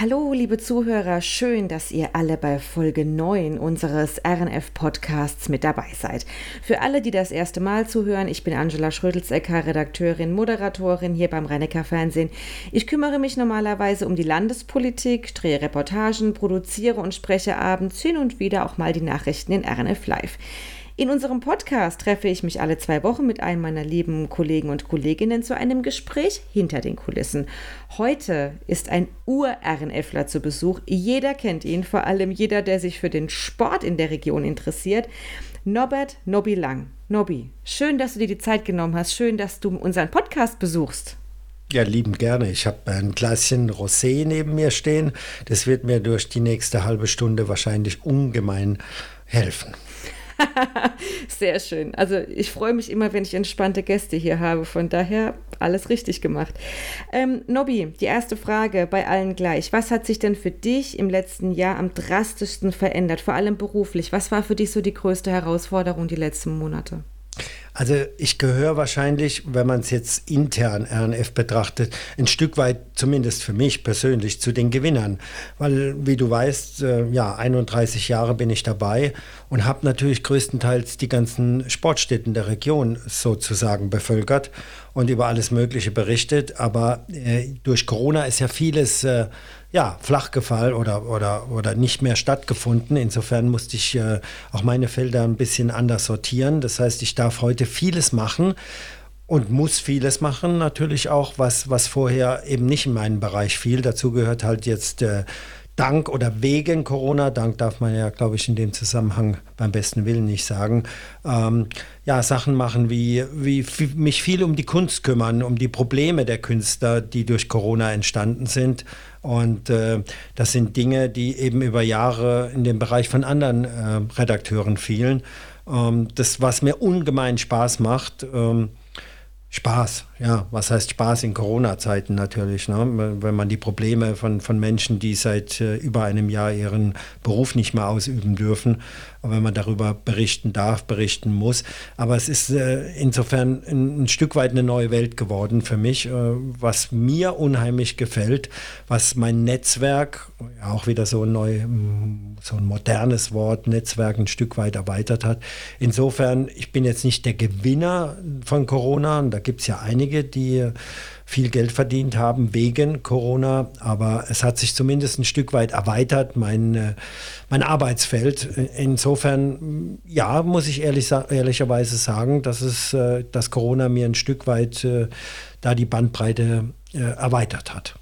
Hallo, liebe Zuhörer, schön, dass ihr alle bei Folge 9 unseres RNF-Podcasts mit dabei seid. Für alle, die das erste Mal zuhören, ich bin Angela Schrödelsecker, Redakteurin, Moderatorin hier beim Rhein Fernsehen. Ich kümmere mich normalerweise um die Landespolitik, drehe Reportagen, produziere und spreche abends hin und wieder auch mal die Nachrichten in RNF Live. In unserem Podcast treffe ich mich alle zwei Wochen mit einem meiner lieben Kollegen und Kolleginnen zu einem Gespräch hinter den Kulissen. Heute ist ein Ur-RNFler zu Besuch. Jeder kennt ihn, vor allem jeder, der sich für den Sport in der Region interessiert. Norbert Nobby Lang. Nobby, schön, dass du dir die Zeit genommen hast. Schön, dass du unseren Podcast besuchst. Ja, lieben gerne. Ich habe ein Gläschen Rosé neben mir stehen. Das wird mir durch die nächste halbe Stunde wahrscheinlich ungemein helfen. Sehr schön. Also ich freue mich immer, wenn ich entspannte Gäste hier habe. Von daher alles richtig gemacht. Ähm, Nobby, die erste Frage bei allen gleich. Was hat sich denn für dich im letzten Jahr am drastischsten verändert, vor allem beruflich? Was war für dich so die größte Herausforderung die letzten Monate? Also ich gehöre wahrscheinlich, wenn man es jetzt intern RNF betrachtet, ein Stück weit, zumindest für mich persönlich, zu den Gewinnern. Weil, wie du weißt, äh, ja, 31 Jahre bin ich dabei und habe natürlich größtenteils die ganzen Sportstätten der Region sozusagen bevölkert und über alles Mögliche berichtet. Aber äh, durch Corona ist ja vieles... Äh, ja, flach gefallen oder, oder, oder nicht mehr stattgefunden. Insofern musste ich äh, auch meine Felder ein bisschen anders sortieren. Das heißt, ich darf heute vieles machen und muss vieles machen, natürlich auch, was, was vorher eben nicht in meinen Bereich fiel. Dazu gehört halt jetzt äh, dank oder wegen Corona, dank darf man ja, glaube ich, in dem Zusammenhang beim besten Willen nicht sagen, ähm, ja, Sachen machen wie, wie mich viel um die Kunst kümmern, um die Probleme der Künstler, die durch Corona entstanden sind und äh, das sind Dinge, die eben über Jahre in den Bereich von anderen äh, Redakteuren fielen. Ähm, das, was mir ungemein Spaß macht, ähm, Spaß, ja. Was heißt Spaß in Corona-Zeiten natürlich? Ne? Wenn man die Probleme von, von Menschen, die seit äh, über einem Jahr ihren Beruf nicht mehr ausüben dürfen, wenn man darüber berichten darf, berichten muss. Aber es ist äh, insofern ein, ein, Stück weit eine neue Welt geworden für mich, äh, was mir unheimlich gefällt, was mein Netzwerk, auch wieder so ein neu, so ein modernes Wort, Netzwerk ein Stück weit erweitert hat. Insofern, ich bin jetzt nicht der Gewinner von Corona, da gibt es ja einige, die viel Geld verdient haben wegen Corona, aber es hat sich zumindest ein Stück weit erweitert, mein, äh, mein Arbeitsfeld. Insofern, ja, muss ich ehrlich, ehrlicherweise sagen, dass, es, äh, dass Corona mir ein Stück weit äh, da die Bandbreite erweitert hat.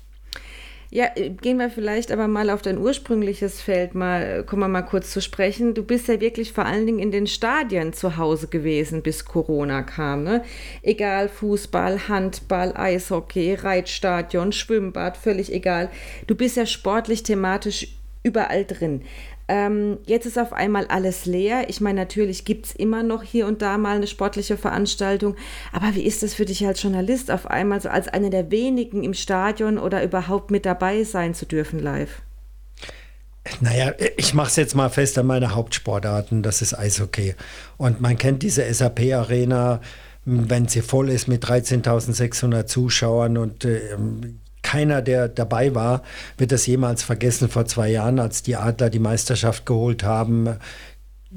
Ja, äh, gehen wir vielleicht aber mal auf dein ursprüngliches Feld mal, äh, kommen wir mal kurz zu sprechen. Du bist ja wirklich vor allen Dingen in den Stadien zu Hause gewesen, bis Corona kam. Ne? Egal, Fußball, Handball, Eishockey, Reitstadion, Schwimmbad, völlig egal. Du bist ja sportlich, thematisch überall drin. Ähm, jetzt ist auf einmal alles leer. Ich meine, natürlich gibt es immer noch hier und da mal eine sportliche Veranstaltung. Aber wie ist das für dich als Journalist, auf einmal so als einer der wenigen im Stadion oder überhaupt mit dabei sein zu dürfen live? Naja, ich mache es jetzt mal fest an meine Hauptsportarten, das ist Eishockey. Und man kennt diese SAP-Arena, wenn sie voll ist mit 13.600 Zuschauern und äh, keiner, der dabei war, wird das jemals vergessen vor zwei Jahren, als die Adler die Meisterschaft geholt haben.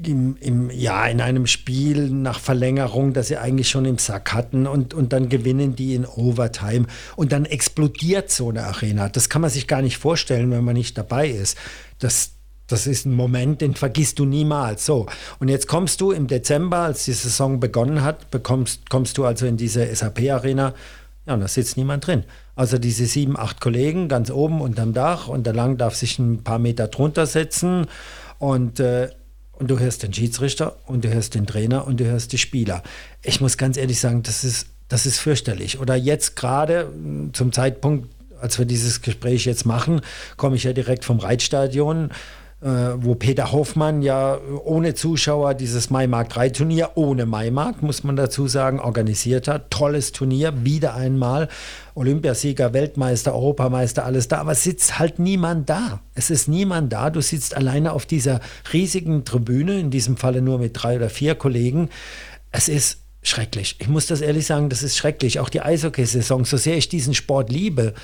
Im, im, ja, in einem Spiel nach Verlängerung, das sie eigentlich schon im Sack hatten und, und dann gewinnen die in Overtime und dann explodiert so eine Arena. Das kann man sich gar nicht vorstellen, wenn man nicht dabei ist. Das, das ist ein Moment, den vergisst du niemals. So, und jetzt kommst du im Dezember, als die Saison begonnen hat, bekommst, kommst du also in diese SAP-Arena ja, und da sitzt niemand drin. Also diese sieben, acht Kollegen ganz oben unterm Dach und der Lang darf sich ein paar Meter drunter setzen und, äh, und du hörst den Schiedsrichter und du hörst den Trainer und du hörst die Spieler. Ich muss ganz ehrlich sagen, das ist, das ist fürchterlich. Oder jetzt gerade zum Zeitpunkt, als wir dieses Gespräch jetzt machen, komme ich ja direkt vom Reitstadion wo Peter Hoffmann ja ohne Zuschauer dieses Maimarkt 3 Turnier, ohne Maimarkt, muss man dazu sagen, organisiert hat. Tolles Turnier, wieder einmal. Olympiasieger, Weltmeister, Europameister, alles da, aber es sitzt halt niemand da. Es ist niemand da. Du sitzt alleine auf dieser riesigen Tribüne, in diesem Falle nur mit drei oder vier Kollegen. Es ist schrecklich. Ich muss das ehrlich sagen, das ist schrecklich. Auch die Eishockeysaison, so sehr ich diesen Sport liebe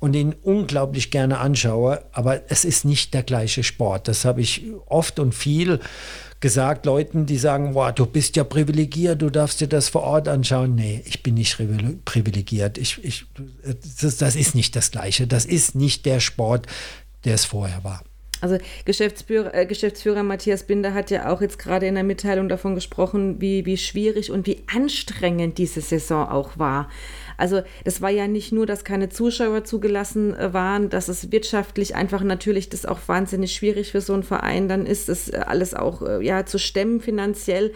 und ihn unglaublich gerne anschaue, aber es ist nicht der gleiche Sport. Das habe ich oft und viel gesagt, Leuten, die sagen, boah, du bist ja privilegiert, du darfst dir das vor Ort anschauen. Nee, ich bin nicht privilegiert. Ich, ich, das, das ist nicht das Gleiche. Das ist nicht der Sport, der es vorher war. Also Geschäftsführer, äh, Geschäftsführer Matthias Binder hat ja auch jetzt gerade in der Mitteilung davon gesprochen, wie, wie schwierig und wie anstrengend diese Saison auch war. Also das war ja nicht nur, dass keine Zuschauer zugelassen äh, waren, dass es wirtschaftlich einfach natürlich das auch wahnsinnig schwierig für so einen Verein dann ist, das äh, alles auch äh, ja zu stemmen finanziell,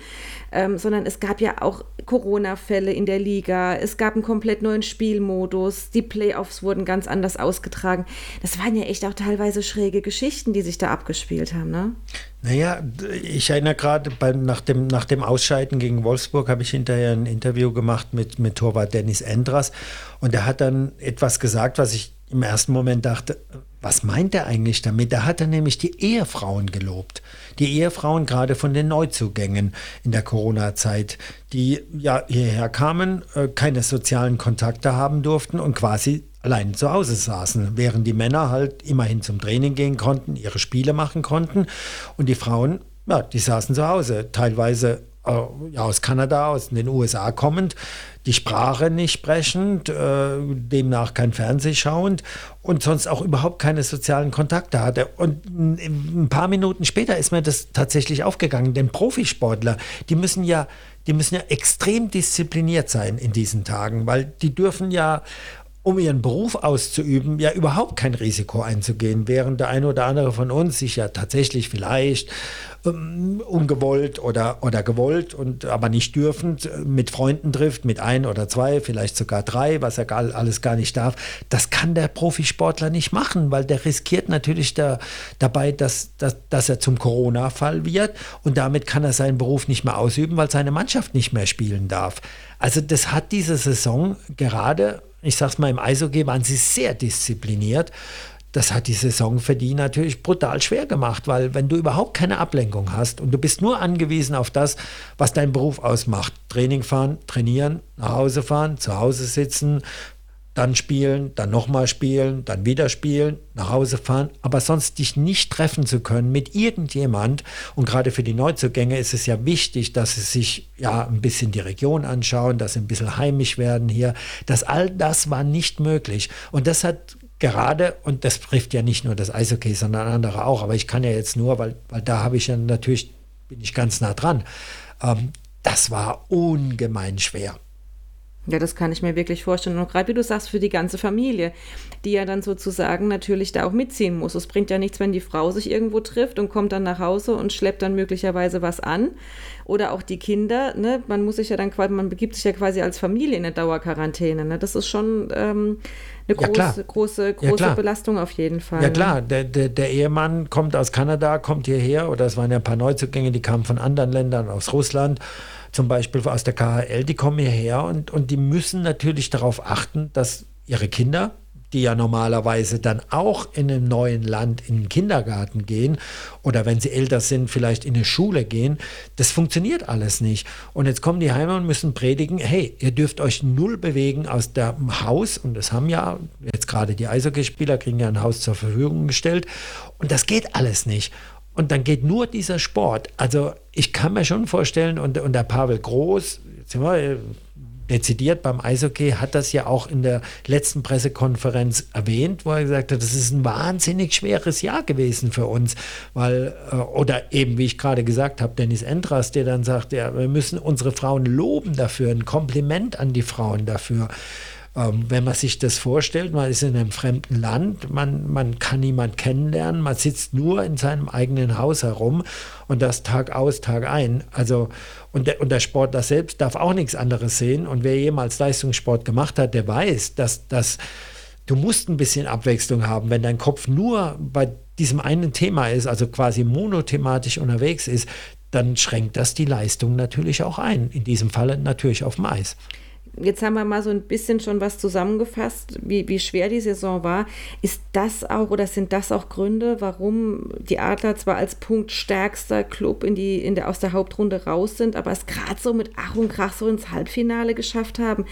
ähm, sondern es gab ja auch Corona-Fälle in der Liga, es gab einen komplett neuen Spielmodus, die Playoffs wurden ganz anders ausgetragen. Das waren ja echt auch teilweise schräge Geschichten, die sich da abgespielt haben, ne? Naja, ich erinnere gerade nach dem, nach dem Ausscheiden gegen Wolfsburg habe ich hinterher ein Interview gemacht mit, mit Torwart Dennis Endras und er hat dann etwas gesagt, was ich im ersten Moment dachte, was meint er eigentlich damit? Da hat er nämlich die Ehefrauen gelobt. Die Ehefrauen gerade von den Neuzugängen in der Corona-Zeit, die ja hierher kamen, äh, keine sozialen Kontakte haben durften und quasi allein zu Hause saßen, während die Männer halt immerhin zum Training gehen konnten, ihre Spiele machen konnten und die Frauen, ja, die saßen zu Hause, teilweise äh, ja, aus Kanada, aus den USA kommend, die Sprache nicht sprechend, äh, demnach kein Fernseh schauend und sonst auch überhaupt keine sozialen Kontakte hatte. Und ein paar Minuten später ist mir das tatsächlich aufgegangen, denn Profisportler, die müssen ja, die müssen ja extrem diszipliniert sein in diesen Tagen, weil die dürfen ja um ihren Beruf auszuüben, ja überhaupt kein Risiko einzugehen, während der eine oder andere von uns sich ja tatsächlich vielleicht ähm, ungewollt oder, oder gewollt und aber nicht dürfend äh, mit Freunden trifft, mit ein oder zwei, vielleicht sogar drei, was er gar, alles gar nicht darf. Das kann der Profisportler nicht machen, weil der riskiert natürlich da, dabei, dass, dass, dass er zum Corona-Fall wird und damit kann er seinen Beruf nicht mehr ausüben, weil seine Mannschaft nicht mehr spielen darf. Also das hat diese Saison gerade ich sag's mal, im Eishockey waren sie sehr diszipliniert. Das hat die Saison für die natürlich brutal schwer gemacht, weil wenn du überhaupt keine Ablenkung hast und du bist nur angewiesen auf das, was dein Beruf ausmacht, Training fahren, trainieren, nach Hause fahren, zu Hause sitzen, dann spielen, dann nochmal spielen, dann wieder spielen, nach Hause fahren, aber sonst dich nicht treffen zu können mit irgendjemand. Und gerade für die Neuzugänge ist es ja wichtig, dass sie sich ja ein bisschen die Region anschauen, dass sie ein bisschen heimisch werden hier. Das all das war nicht möglich. Und das hat gerade, und das trifft ja nicht nur das Eishockey, sondern andere auch, aber ich kann ja jetzt nur, weil, weil da habe ich ja natürlich, bin ich ganz nah dran. Ähm, das war ungemein schwer. Ja, das kann ich mir wirklich vorstellen. Und gerade wie du sagst, für die ganze Familie, die ja dann sozusagen natürlich da auch mitziehen muss. Es bringt ja nichts, wenn die Frau sich irgendwo trifft und kommt dann nach Hause und schleppt dann möglicherweise was an. Oder auch die Kinder, ne? Man muss sich ja dann quasi, man begibt sich ja quasi als Familie in eine Dauerquarantäne. Ne? Das ist schon ähm, eine große, ja, große, große ja, Belastung auf jeden Fall. Ja ne? klar, der, der, der, Ehemann kommt aus Kanada, kommt hierher, oder es waren ja ein paar Neuzugänge, die kamen von anderen Ländern, aus Russland zum Beispiel aus der KHL, die kommen hierher und, und die müssen natürlich darauf achten, dass ihre Kinder, die ja normalerweise dann auch in einem neuen Land in den Kindergarten gehen oder wenn sie älter sind, vielleicht in eine Schule gehen. Das funktioniert alles nicht. Und jetzt kommen die Heime und müssen predigen, hey, ihr dürft euch null bewegen aus dem Haus. Und das haben ja jetzt gerade die Eishockeyspieler, kriegen ja ein Haus zur Verfügung gestellt. Und das geht alles nicht. Und dann geht nur dieser Sport. Also ich kann mir schon vorstellen, und, und der Pavel Groß, sind wir äh, dezidiert beim Eishockey, hat das ja auch in der letzten Pressekonferenz erwähnt, wo er gesagt hat, das ist ein wahnsinnig schweres Jahr gewesen für uns, weil, äh, oder eben, wie ich gerade gesagt habe, Dennis Endras, der dann sagt, ja, wir müssen unsere Frauen loben dafür, ein Kompliment an die Frauen dafür. Ähm, wenn man sich das vorstellt, man ist in einem fremden Land, man, man kann niemand kennenlernen, man sitzt nur in seinem eigenen Haus herum und das Tag aus, Tag ein. Also, und der, und der Sportler selbst darf auch nichts anderes sehen. Und wer jemals Leistungssport gemacht hat, der weiß, dass, dass du musst ein bisschen Abwechslung haben. Wenn dein Kopf nur bei diesem einen Thema ist, also quasi monothematisch unterwegs ist, dann schränkt das die Leistung natürlich auch ein. In diesem Falle natürlich auf dem Eis jetzt haben wir mal so ein bisschen schon was zusammengefasst, wie, wie schwer die Saison war. Ist das auch oder sind das auch Gründe, warum die Adler zwar als punktstärkster Club in die, in der, aus der Hauptrunde raus sind, aber es gerade so mit Ach und Krach so ins Halbfinale geschafft haben?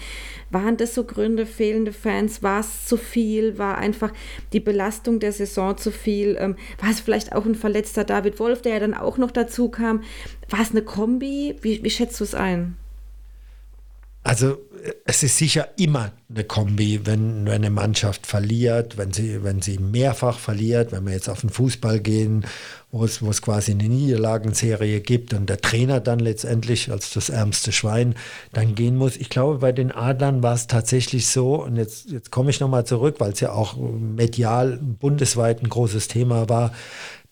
Waren das so Gründe, fehlende Fans? War es zu viel? War einfach die Belastung der Saison zu viel? Ähm, war es vielleicht auch ein verletzter David Wolf, der ja dann auch noch dazu kam? War es eine Kombi? Wie, wie schätzt du es ein? Also es ist sicher immer eine Kombi, wenn, wenn eine Mannschaft verliert, wenn sie, wenn sie mehrfach verliert, wenn wir jetzt auf den Fußball gehen, wo es, wo es quasi eine Niederlagenserie gibt und der Trainer dann letztendlich als das ärmste Schwein dann gehen muss. Ich glaube, bei den Adlern war es tatsächlich so, und jetzt, jetzt komme ich nochmal zurück, weil es ja auch medial bundesweit ein großes Thema war,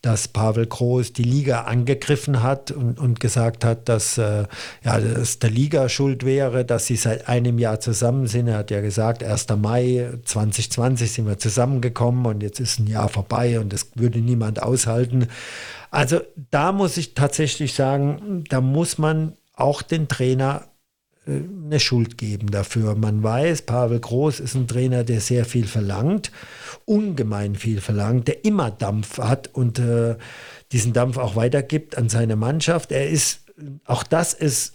dass Pavel Groß die Liga angegriffen hat und, und gesagt hat, dass, äh, ja, dass der Liga schuld wäre, dass sie seit einem Jahr zusammen sind. Er hat ja gesagt, 1. Mai 2020 sind wir zusammengekommen und jetzt ist ein Jahr vorbei und das würde niemand aushalten. Also da muss ich tatsächlich sagen, da muss man auch den Trainer eine Schuld geben dafür. Man weiß, Pavel Groß ist ein Trainer, der sehr viel verlangt, ungemein viel verlangt, der immer Dampf hat und äh, diesen Dampf auch weitergibt an seine Mannschaft. Er ist, auch das ist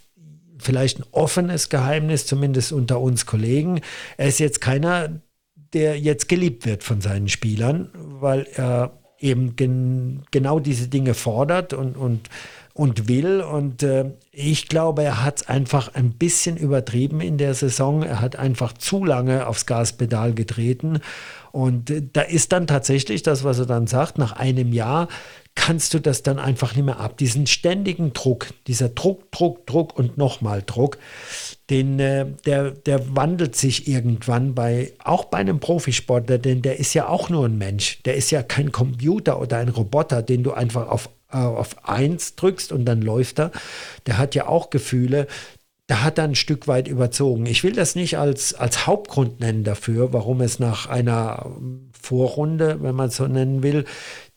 vielleicht ein offenes Geheimnis, zumindest unter uns Kollegen. Er ist jetzt keiner, der jetzt geliebt wird von seinen Spielern, weil er eben gen genau diese Dinge fordert und, und und will. Und äh, ich glaube, er hat es einfach ein bisschen übertrieben in der Saison. Er hat einfach zu lange aufs Gaspedal getreten. Und äh, da ist dann tatsächlich das, was er dann sagt, nach einem Jahr kannst du das dann einfach nicht mehr ab. Diesen ständigen Druck, dieser Druck, Druck, Druck und nochmal Druck, den, äh, der, der wandelt sich irgendwann bei, auch bei einem Profisportler, denn der ist ja auch nur ein Mensch. Der ist ja kein Computer oder ein Roboter, den du einfach auf auf 1 drückst und dann läuft er, der hat ja auch Gefühle, da hat er ein Stück weit überzogen. Ich will das nicht als, als Hauptgrund nennen dafür, warum es nach einer Vorrunde, wenn man es so nennen will,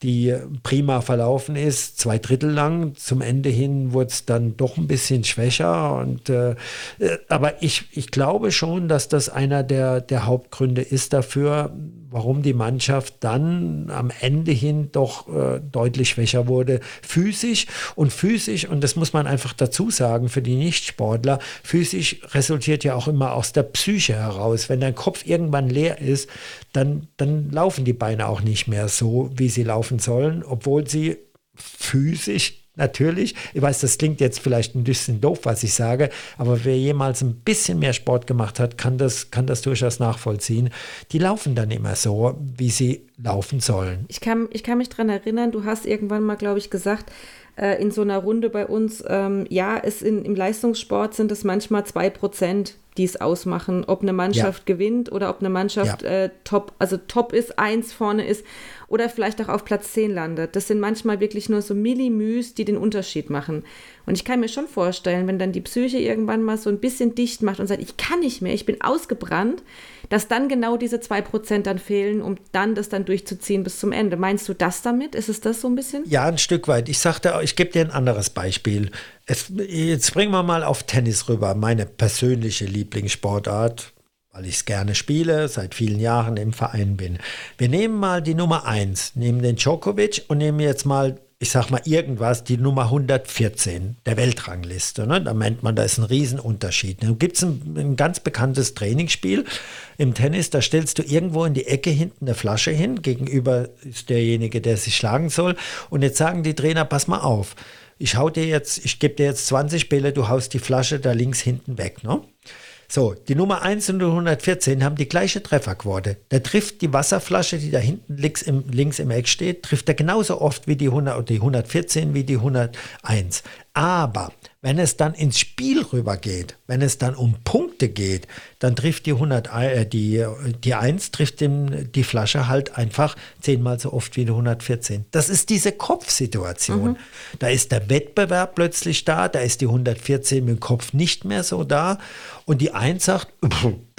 die prima verlaufen ist, zwei Drittel lang. Zum Ende hin wurde es dann doch ein bisschen schwächer. Und, äh, äh, aber ich, ich glaube schon, dass das einer der, der Hauptgründe ist dafür, warum die Mannschaft dann am Ende hin doch äh, deutlich schwächer wurde. Physisch und physisch, und das muss man einfach dazu sagen für die Nichtsportler, physisch resultiert ja auch immer aus der Psyche heraus. Wenn dein Kopf irgendwann leer ist, dann, dann laufen die Beine auch nicht mehr so, wie sie laufen sollen, obwohl sie physisch natürlich, ich weiß, das klingt jetzt vielleicht ein bisschen doof, was ich sage, aber wer jemals ein bisschen mehr Sport gemacht hat, kann das, kann das durchaus nachvollziehen. Die laufen dann immer so, wie sie laufen sollen. Ich kann, ich kann mich daran erinnern, du hast irgendwann mal, glaube ich, gesagt, äh, in so einer Runde bei uns, ähm, ja, es in, im Leistungssport sind es manchmal zwei Prozent die es ausmachen, ob eine Mannschaft ja. gewinnt oder ob eine Mannschaft ja. äh, top, also top ist, eins vorne ist oder vielleicht auch auf Platz 10 landet. Das sind manchmal wirklich nur so Millimüs, die den Unterschied machen. Und ich kann mir schon vorstellen, wenn dann die Psyche irgendwann mal so ein bisschen dicht macht und sagt, ich kann nicht mehr, ich bin ausgebrannt, dass dann genau diese 2% dann fehlen, um dann das dann durchzuziehen bis zum Ende. Meinst du das damit? Ist es das so ein bisschen? Ja, ein Stück weit. Ich sagte, ich gebe dir ein anderes Beispiel. Es, jetzt bringen wir mal auf Tennis rüber, meine persönliche Lieblingssportart weil ich es gerne spiele, seit vielen Jahren im Verein bin. Wir nehmen mal die Nummer 1, nehmen den Djokovic und nehmen jetzt mal, ich sag mal irgendwas, die Nummer 114 der Weltrangliste. Ne? Da meint man, da ist ein Riesenunterschied. Dann gibt es ein, ein ganz bekanntes Trainingsspiel im Tennis, da stellst du irgendwo in die Ecke hinten eine Flasche hin, gegenüber ist derjenige, der sich schlagen soll. Und jetzt sagen die Trainer, pass mal auf, ich hau dir jetzt, ich gebe dir jetzt 20 Bälle, du haust die Flasche da links hinten weg. Ne? So, die Nummer 1 und 114 haben die gleiche Trefferquote. Der trifft die Wasserflasche, die da hinten links im, links im Eck steht, trifft er genauso oft wie die, 100, die 114 wie die 101. Aber wenn es dann ins Spiel rübergeht, wenn es dann um Punkte geht, dann trifft die 100, äh, die, die 1 trifft dem, die Flasche halt einfach zehnmal so oft wie die 114. Das ist diese Kopfsituation. Mhm. Da ist der Wettbewerb plötzlich da, da ist die 114 mit dem Kopf nicht mehr so da und die 1 sagt,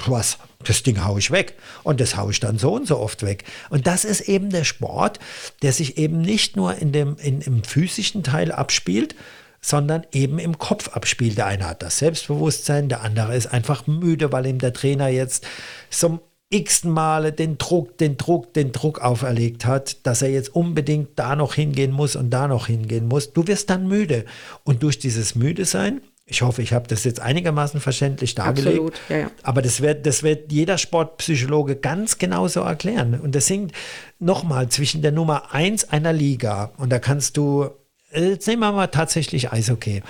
was, das Ding haue ich weg. Und das haue ich dann so und so oft weg. Und das ist eben der Sport, der sich eben nicht nur in dem, in, im physischen Teil abspielt, sondern eben im Kopf abspielt. Der eine hat das Selbstbewusstsein, der andere ist einfach müde, weil ihm der Trainer jetzt zum x Male den Druck, den Druck, den Druck auferlegt hat, dass er jetzt unbedingt da noch hingehen muss und da noch hingehen muss. Du wirst dann müde. Und durch dieses Müde sein, ich hoffe, ich habe das jetzt einigermaßen verständlich dargelegt. Absolut, ja, ja. Aber das wird, das wird jeder Sportpsychologe ganz genauso erklären. Und deswegen nochmal zwischen der Nummer 1 einer Liga, und da kannst du, jetzt nehmen wir mal tatsächlich Eishockey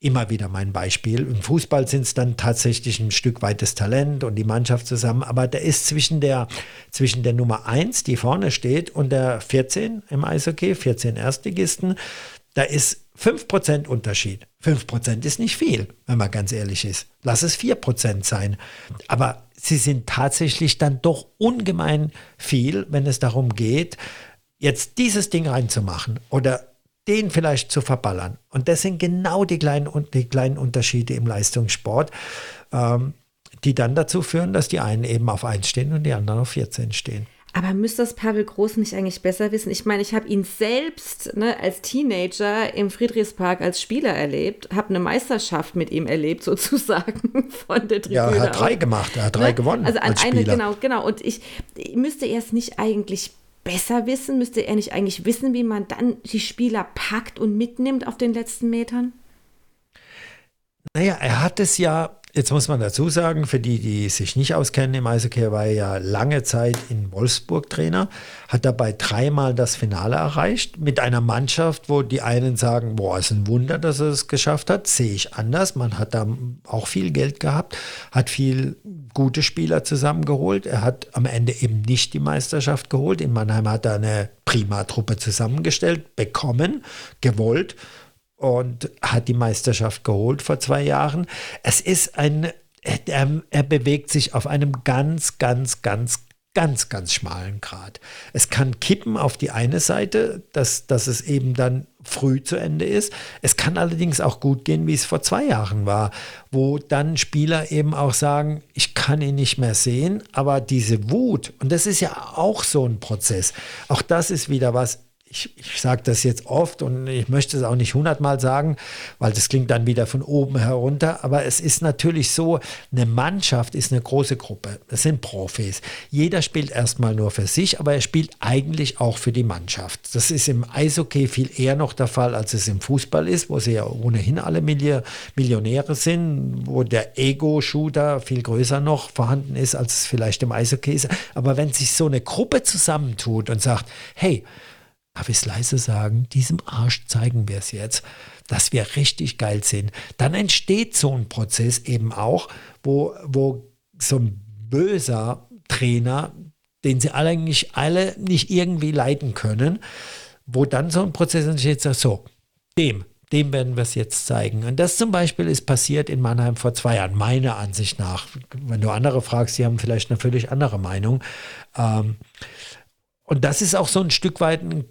immer wieder mein Beispiel. Im Fußball sind es dann tatsächlich ein Stück weit das Talent und die Mannschaft zusammen, aber da ist zwischen der, zwischen der Nummer 1, die vorne steht, und der 14 im Eishockey, 14 Erstligisten, da ist 5% Unterschied. 5% ist nicht viel, wenn man ganz ehrlich ist. Lass es 4% sein. Aber sie sind tatsächlich dann doch ungemein viel, wenn es darum geht, jetzt dieses Ding reinzumachen oder den vielleicht zu verballern. Und das sind genau die kleinen, die kleinen Unterschiede im Leistungssport, ähm, die dann dazu führen, dass die einen eben auf 1 stehen und die anderen auf 14 stehen. Aber müsste das Pavel Groß nicht eigentlich besser wissen? Ich meine, ich habe ihn selbst ne, als Teenager im Friedrichspark als Spieler erlebt, habe eine Meisterschaft mit ihm erlebt, sozusagen von der Tribüne. Ja, er hat drei gemacht, er hat drei ne? gewonnen. Also an als eine, Spieler. genau, genau. Und ich, müsste er es nicht eigentlich besser wissen? Müsste er nicht eigentlich wissen, wie man dann die Spieler packt und mitnimmt auf den letzten Metern? Naja, er hat es ja Jetzt muss man dazu sagen, für die, die sich nicht auskennen im Eishockey, war er ja lange Zeit in Wolfsburg Trainer, hat dabei dreimal das Finale erreicht mit einer Mannschaft, wo die einen sagen, boah, ist ein Wunder, dass er es geschafft hat, sehe ich anders. Man hat da auch viel Geld gehabt, hat viel gute Spieler zusammengeholt. Er hat am Ende eben nicht die Meisterschaft geholt. In Mannheim hat er eine prima Truppe zusammengestellt, bekommen, gewollt und hat die Meisterschaft geholt vor zwei Jahren. Es ist ein, er, er bewegt sich auf einem ganz, ganz, ganz, ganz, ganz schmalen Grad. Es kann kippen auf die eine Seite, dass, dass es eben dann früh zu Ende ist. Es kann allerdings auch gut gehen, wie es vor zwei Jahren war, wo dann Spieler eben auch sagen, ich kann ihn nicht mehr sehen, aber diese Wut, und das ist ja auch so ein Prozess, auch das ist wieder was, ich, ich sage das jetzt oft und ich möchte es auch nicht hundertmal sagen, weil das klingt dann wieder von oben herunter, aber es ist natürlich so, eine Mannschaft ist eine große Gruppe, das sind Profis. Jeder spielt erstmal nur für sich, aber er spielt eigentlich auch für die Mannschaft. Das ist im Eishockey viel eher noch der Fall, als es im Fußball ist, wo sie ja ohnehin alle Millionäre sind, wo der Ego-Shooter viel größer noch vorhanden ist, als es vielleicht im Eishockey ist. Aber wenn sich so eine Gruppe zusammentut und sagt, hey, darf ich es leise sagen, diesem Arsch zeigen wir es jetzt, dass wir richtig geil sind. Dann entsteht so ein Prozess eben auch, wo, wo so ein böser Trainer, den sie eigentlich alle nicht irgendwie leiten können, wo dann so ein Prozess entsteht, so, dem, dem werden wir es jetzt zeigen. Und das zum Beispiel ist passiert in Mannheim vor zwei Jahren, meiner Ansicht nach. Wenn du andere fragst, die haben vielleicht eine völlig andere Meinung. Ähm, und das ist auch so ein Stück weit äh,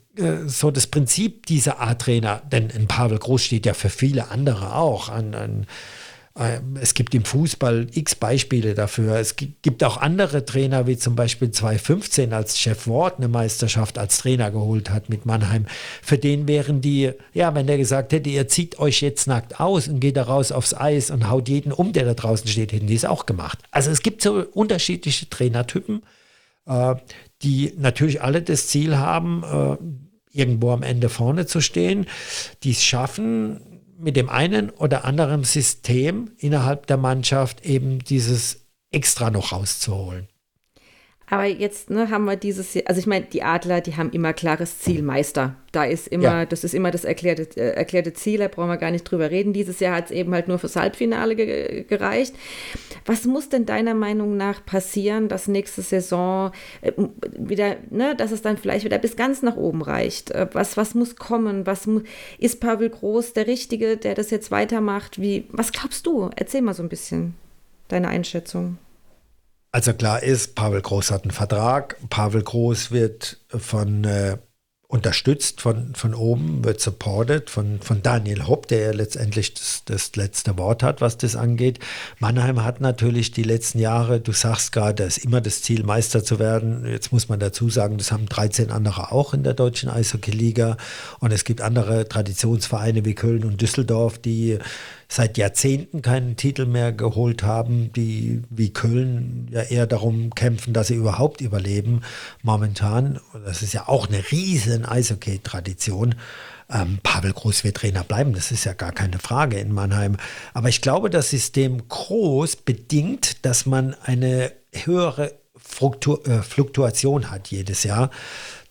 so das Prinzip dieser A-Trainer, denn ein Pavel Groß steht ja für viele andere auch an, an äh, es gibt im Fußball x Beispiele dafür. Es gibt auch andere Trainer, wie zum Beispiel 2015, als Chef Ward eine Meisterschaft als Trainer geholt hat mit Mannheim. Für den wären die, ja, wenn der gesagt hätte, ihr zieht euch jetzt nackt aus und geht da raus aufs Eis und haut jeden um, der da draußen steht, hätten die es auch gemacht. Also es gibt so unterschiedliche Trainertypen. Äh, die natürlich alle das Ziel haben, äh, irgendwo am Ende vorne zu stehen, die es schaffen, mit dem einen oder anderen System innerhalb der Mannschaft eben dieses extra noch rauszuholen. Aber jetzt ne, haben wir dieses, also ich meine, die Adler, die haben immer klares Ziel, Meister. Da ist immer, ja. das ist immer das erklärte, äh, erklärte Ziel, da brauchen wir gar nicht drüber reden. Dieses Jahr hat es eben halt nur fürs Halbfinale ge gereicht. Was muss denn deiner Meinung nach passieren, dass nächste Saison äh, wieder, ne, dass es dann vielleicht wieder bis ganz nach oben reicht? Äh, was, was muss kommen? Was mu ist Pavel Groß der Richtige, der das jetzt weitermacht? Wie, was glaubst du? Erzähl mal so ein bisschen deine Einschätzung. Also klar ist, Pavel Groß hat einen Vertrag. Pavel Groß wird von äh, unterstützt von, von oben, wird supported von, von Daniel Hopp, der ja letztendlich das, das letzte Wort hat, was das angeht. Mannheim hat natürlich die letzten Jahre, du sagst gerade, ist immer das Ziel, Meister zu werden. Jetzt muss man dazu sagen, das haben 13 andere auch in der deutschen Eishockey-Liga. Und es gibt andere Traditionsvereine wie Köln und Düsseldorf, die seit Jahrzehnten keinen Titel mehr geholt haben, die wie Köln ja eher darum kämpfen, dass sie überhaupt überleben momentan. Das ist ja auch eine riesen Eishockey-Tradition. Ähm, Pavel Groß wird Trainer bleiben, das ist ja gar keine Frage in Mannheim. Aber ich glaube, das System Groß bedingt, dass man eine höhere äh, Fluktuation hat jedes Jahr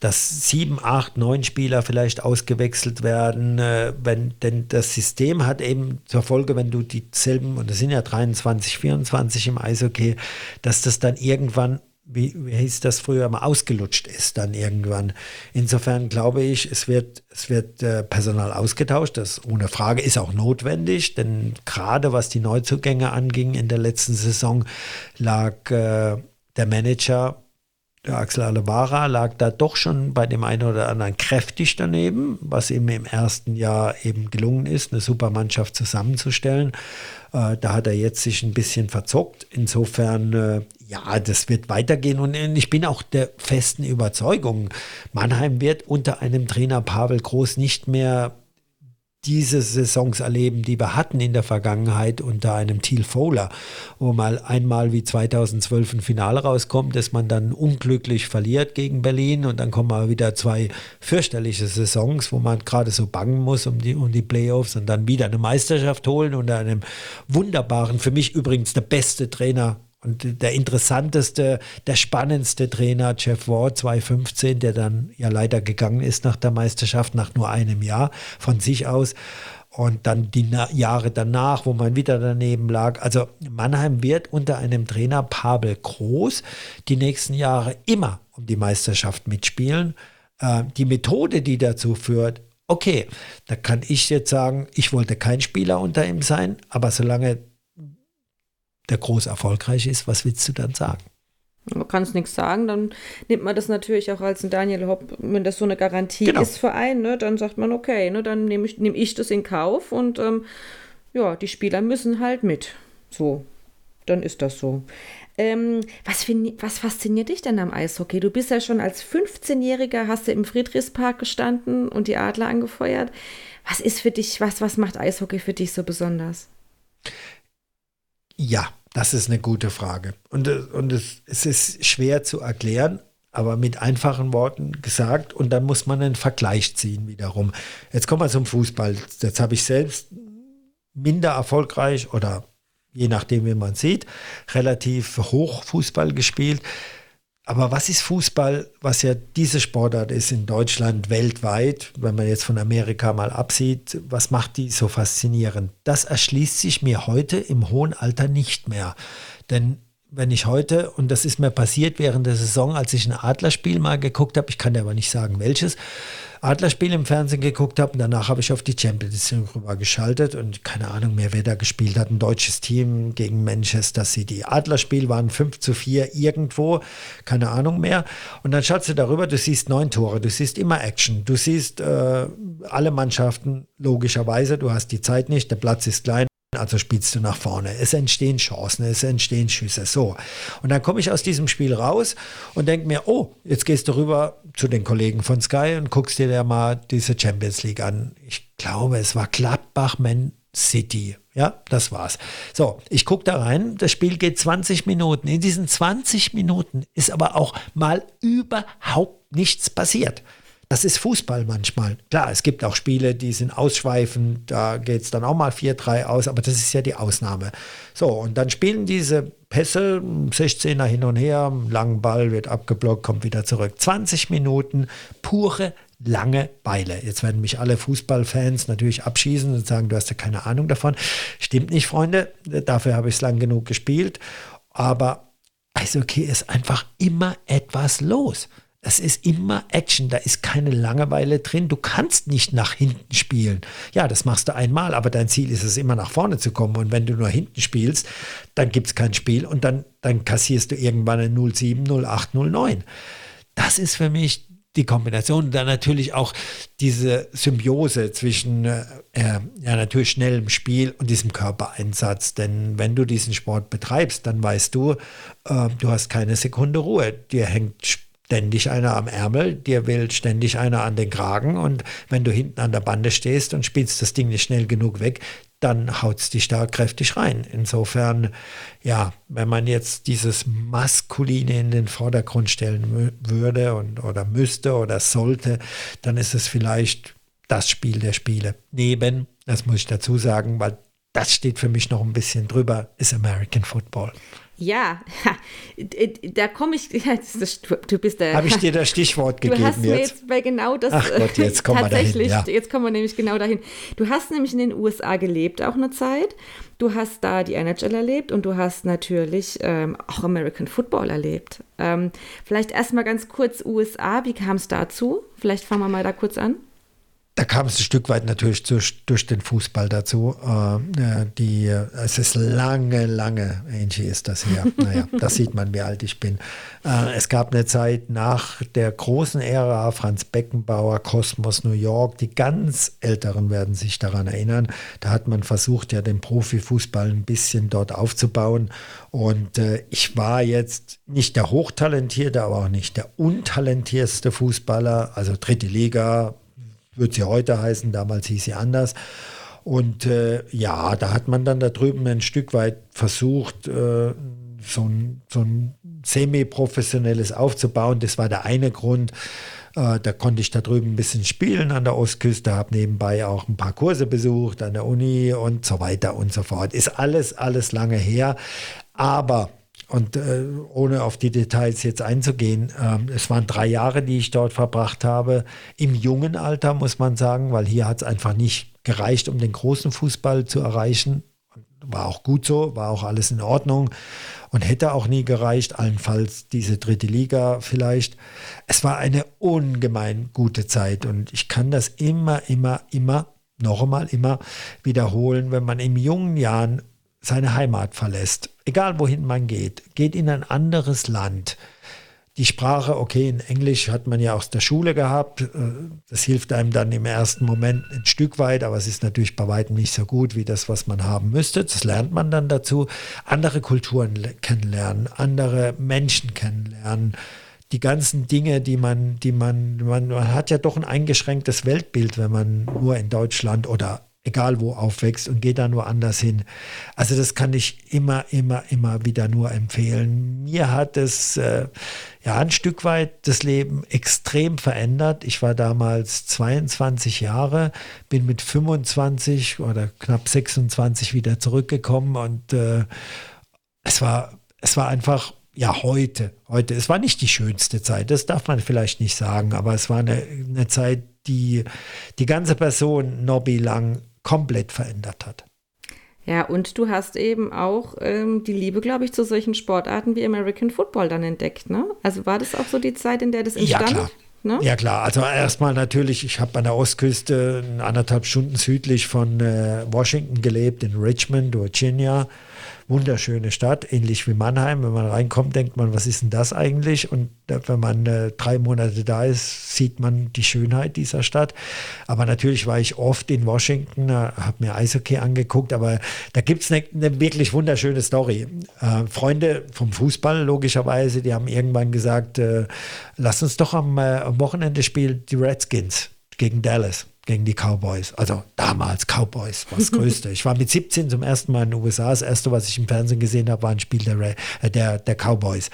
dass sieben, acht, neun Spieler vielleicht ausgewechselt werden. Äh, wenn, denn das System hat eben zur Folge, wenn du dieselben, und das sind ja 23, 24 im Eishockey, dass das dann irgendwann wie, wie hieß das früher mal, ausgelutscht ist dann irgendwann. Insofern glaube ich, es wird, es wird äh, Personal ausgetauscht, das ohne Frage ist auch notwendig, denn gerade was die Neuzugänge anging in der letzten Saison, lag äh, der Manager der Axel Alevara lag da doch schon bei dem einen oder anderen kräftig daneben, was ihm im ersten Jahr eben gelungen ist, eine super Mannschaft zusammenzustellen. Äh, da hat er jetzt sich ein bisschen verzockt. Insofern, äh, ja, das wird weitergehen und ich bin auch der festen Überzeugung, Mannheim wird unter einem Trainer Pavel Groß nicht mehr diese Saisons erleben, die wir hatten in der Vergangenheit unter einem Thiel Fowler, wo mal einmal wie 2012 ein Finale rauskommt, dass man dann unglücklich verliert gegen Berlin und dann kommen mal wieder zwei fürchterliche Saisons, wo man gerade so bangen muss um die, um die Playoffs und dann wieder eine Meisterschaft holen unter einem wunderbaren, für mich übrigens der beste Trainer und der interessanteste, der spannendste Trainer, Jeff Ward 2015, der dann ja leider gegangen ist nach der Meisterschaft, nach nur einem Jahr von sich aus. Und dann die Jahre danach, wo man wieder daneben lag. Also Mannheim wird unter einem Trainer Pavel Groß die nächsten Jahre immer um die Meisterschaft mitspielen. Äh, die Methode, die dazu führt, okay, da kann ich jetzt sagen, ich wollte kein Spieler unter ihm sein, aber solange der groß erfolgreich ist, was willst du dann sagen? Man kann es nichts sagen, dann nimmt man das natürlich auch als ein Daniel Hopp, wenn das so eine Garantie genau. ist für einen, ne, dann sagt man, okay, ne, dann nehme ich, nehm ich das in Kauf und ähm, ja, die Spieler müssen halt mit. So, dann ist das so. Ähm, was, was fasziniert dich denn am Eishockey? Du bist ja schon als 15-Jähriger, hast du im Friedrichspark gestanden und die Adler angefeuert. Was ist für dich, was, was macht Eishockey für dich so besonders? Ja, das ist eine gute Frage. Und, und es, es ist schwer zu erklären, aber mit einfachen Worten gesagt. Und dann muss man einen Vergleich ziehen wiederum. Jetzt kommen wir zum Fußball. Jetzt habe ich selbst minder erfolgreich oder je nachdem, wie man sieht, relativ hoch Fußball gespielt. Aber was ist Fußball, was ja diese Sportart ist in Deutschland weltweit, wenn man jetzt von Amerika mal absieht, was macht die so faszinierend? Das erschließt sich mir heute im hohen Alter nicht mehr. Denn wenn ich heute, und das ist mir passiert während der Saison, als ich ein Adlerspiel mal geguckt habe, ich kann dir aber nicht sagen welches, Adlerspiel im Fernsehen geguckt habe und danach habe ich auf die Champions League rüber geschaltet und keine Ahnung mehr, wer da gespielt hat. Ein deutsches Team gegen Manchester City. Adlerspiel waren 5 zu 4 irgendwo, keine Ahnung mehr. Und dann schaltest du darüber, du siehst neun Tore, du siehst immer Action, du siehst äh, alle Mannschaften logischerweise, du hast die Zeit nicht, der Platz ist klein. Also spielst du nach vorne. Es entstehen Chancen, es entstehen Schüsse. So. Und dann komme ich aus diesem Spiel raus und denke mir, oh, jetzt gehst du rüber zu den Kollegen von Sky und guckst dir da mal diese Champions League an. Ich glaube, es war Gladbach Man City. Ja, das war's. So, ich gucke da rein. Das Spiel geht 20 Minuten. In diesen 20 Minuten ist aber auch mal überhaupt nichts passiert. Das ist Fußball manchmal. Klar, es gibt auch Spiele, die sind ausschweifend, da geht es dann auch mal 4-3 aus, aber das ist ja die Ausnahme. So, und dann spielen diese Pässe, 16er hin und her, langen Ball wird abgeblockt, kommt wieder zurück. 20 Minuten pure Langeweile. Jetzt werden mich alle Fußballfans natürlich abschießen und sagen, du hast ja keine Ahnung davon. Stimmt nicht, Freunde. Dafür habe ich es lang genug gespielt. Aber Eishockey ist einfach immer etwas los. Es ist immer Action, da ist keine Langeweile drin. Du kannst nicht nach hinten spielen. Ja, das machst du einmal, aber dein Ziel ist es immer nach vorne zu kommen. Und wenn du nur hinten spielst, dann gibt es kein Spiel und dann, dann kassierst du irgendwann ein 07, 08, 09. Das ist für mich die Kombination, dann natürlich auch diese Symbiose zwischen äh, ja, natürlich schnellem Spiel und diesem Körpereinsatz. Denn wenn du diesen Sport betreibst, dann weißt du, äh, du hast keine Sekunde Ruhe. Dir hängt ständig einer am Ärmel, dir will ständig einer an den Kragen und wenn du hinten an der Bande stehst und spielst das Ding nicht schnell genug weg, dann haut es dich da kräftig rein. Insofern, ja, wenn man jetzt dieses Maskuline in den Vordergrund stellen würde und, oder müsste oder sollte, dann ist es vielleicht das Spiel der Spiele. Neben, das muss ich dazu sagen, weil das steht für mich noch ein bisschen drüber, ist American Football. Ja, da komme ich, du bist der. Habe ich dir das Stichwort gegeben du hast mir jetzt? jetzt bei genau das. Ach Gott, jetzt kommen wir dahin. Ja. Jetzt kommen wir nämlich genau dahin. Du hast nämlich in den USA gelebt, auch eine Zeit. Du hast da die NHL erlebt und du hast natürlich ähm, auch American Football erlebt. Ähm, vielleicht erstmal ganz kurz USA, wie kam es dazu? Vielleicht fangen wir mal da kurz an. Da kam es ein Stück weit natürlich durch, durch den Fußball dazu. Äh, die, es ist lange, lange, Angie ist das hier. Naja, das sieht man, wie alt ich bin. Äh, es gab eine Zeit nach der großen Ära, Franz Beckenbauer, Kosmos New York. Die ganz Älteren werden sich daran erinnern. Da hat man versucht, ja den Profifußball ein bisschen dort aufzubauen. Und äh, ich war jetzt nicht der hochtalentierte, aber auch nicht der untalentierteste Fußballer. Also dritte Liga, wird sie heute heißen, damals hieß sie anders. Und äh, ja, da hat man dann da drüben ein Stück weit versucht, äh, so ein, so ein semi-professionelles aufzubauen. Das war der eine Grund. Äh, da konnte ich da drüben ein bisschen spielen an der Ostküste, habe nebenbei auch ein paar Kurse besucht an der Uni und so weiter und so fort. Ist alles, alles lange her. Aber und äh, ohne auf die Details jetzt einzugehen, äh, es waren drei Jahre, die ich dort verbracht habe. Im jungen Alter muss man sagen, weil hier hat es einfach nicht gereicht, um den großen Fußball zu erreichen. War auch gut so, war auch alles in Ordnung und hätte auch nie gereicht, allenfalls diese dritte Liga vielleicht. Es war eine ungemein gute Zeit und ich kann das immer, immer, immer, noch einmal immer wiederholen, wenn man in jungen Jahren seine Heimat verlässt, egal wohin man geht, geht in ein anderes Land. Die Sprache, okay, in Englisch hat man ja aus der Schule gehabt. Äh, das hilft einem dann im ersten Moment ein Stück weit, aber es ist natürlich bei weitem nicht so gut wie das, was man haben müsste. Das lernt man dann dazu. Andere Kulturen kennenlernen, andere Menschen kennenlernen die ganzen Dinge, die man, die man, man, man hat ja doch ein eingeschränktes Weltbild, wenn man nur in Deutschland oder egal wo aufwächst und geht da nur anders hin. Also das kann ich immer, immer, immer wieder nur empfehlen. Mir hat es äh, ja ein Stück weit das Leben extrem verändert. Ich war damals 22 Jahre, bin mit 25 oder knapp 26 wieder zurückgekommen und äh, es war, es war einfach ja, heute, heute, es war nicht die schönste Zeit, das darf man vielleicht nicht sagen, aber es war eine, eine Zeit, die die ganze Person Nobby lang komplett verändert hat. Ja, und du hast eben auch ähm, die Liebe, glaube ich, zu solchen Sportarten wie American Football dann entdeckt, ne? Also war das auch so die Zeit, in der das entstand? Ja, klar. Ne? Ja klar, also erstmal natürlich, ich habe an der Ostküste anderthalb Stunden südlich von äh, Washington gelebt, in Richmond, Virginia wunderschöne Stadt, ähnlich wie Mannheim. Wenn man reinkommt, denkt man, was ist denn das eigentlich? Und wenn man äh, drei Monate da ist, sieht man die Schönheit dieser Stadt. Aber natürlich war ich oft in Washington, äh, habe mir Eishockey angeguckt, aber da gibt es eine ne wirklich wunderschöne Story. Äh, Freunde vom Fußball, logischerweise, die haben irgendwann gesagt, äh, lass uns doch am, äh, am Wochenende spielen die Redskins gegen Dallas gegen die Cowboys. Also damals Cowboys war das Größte. Ich war mit 17 zum ersten Mal in den USA. Das erste, was ich im Fernsehen gesehen habe, war ein Spiel der, äh, der, der Cowboys.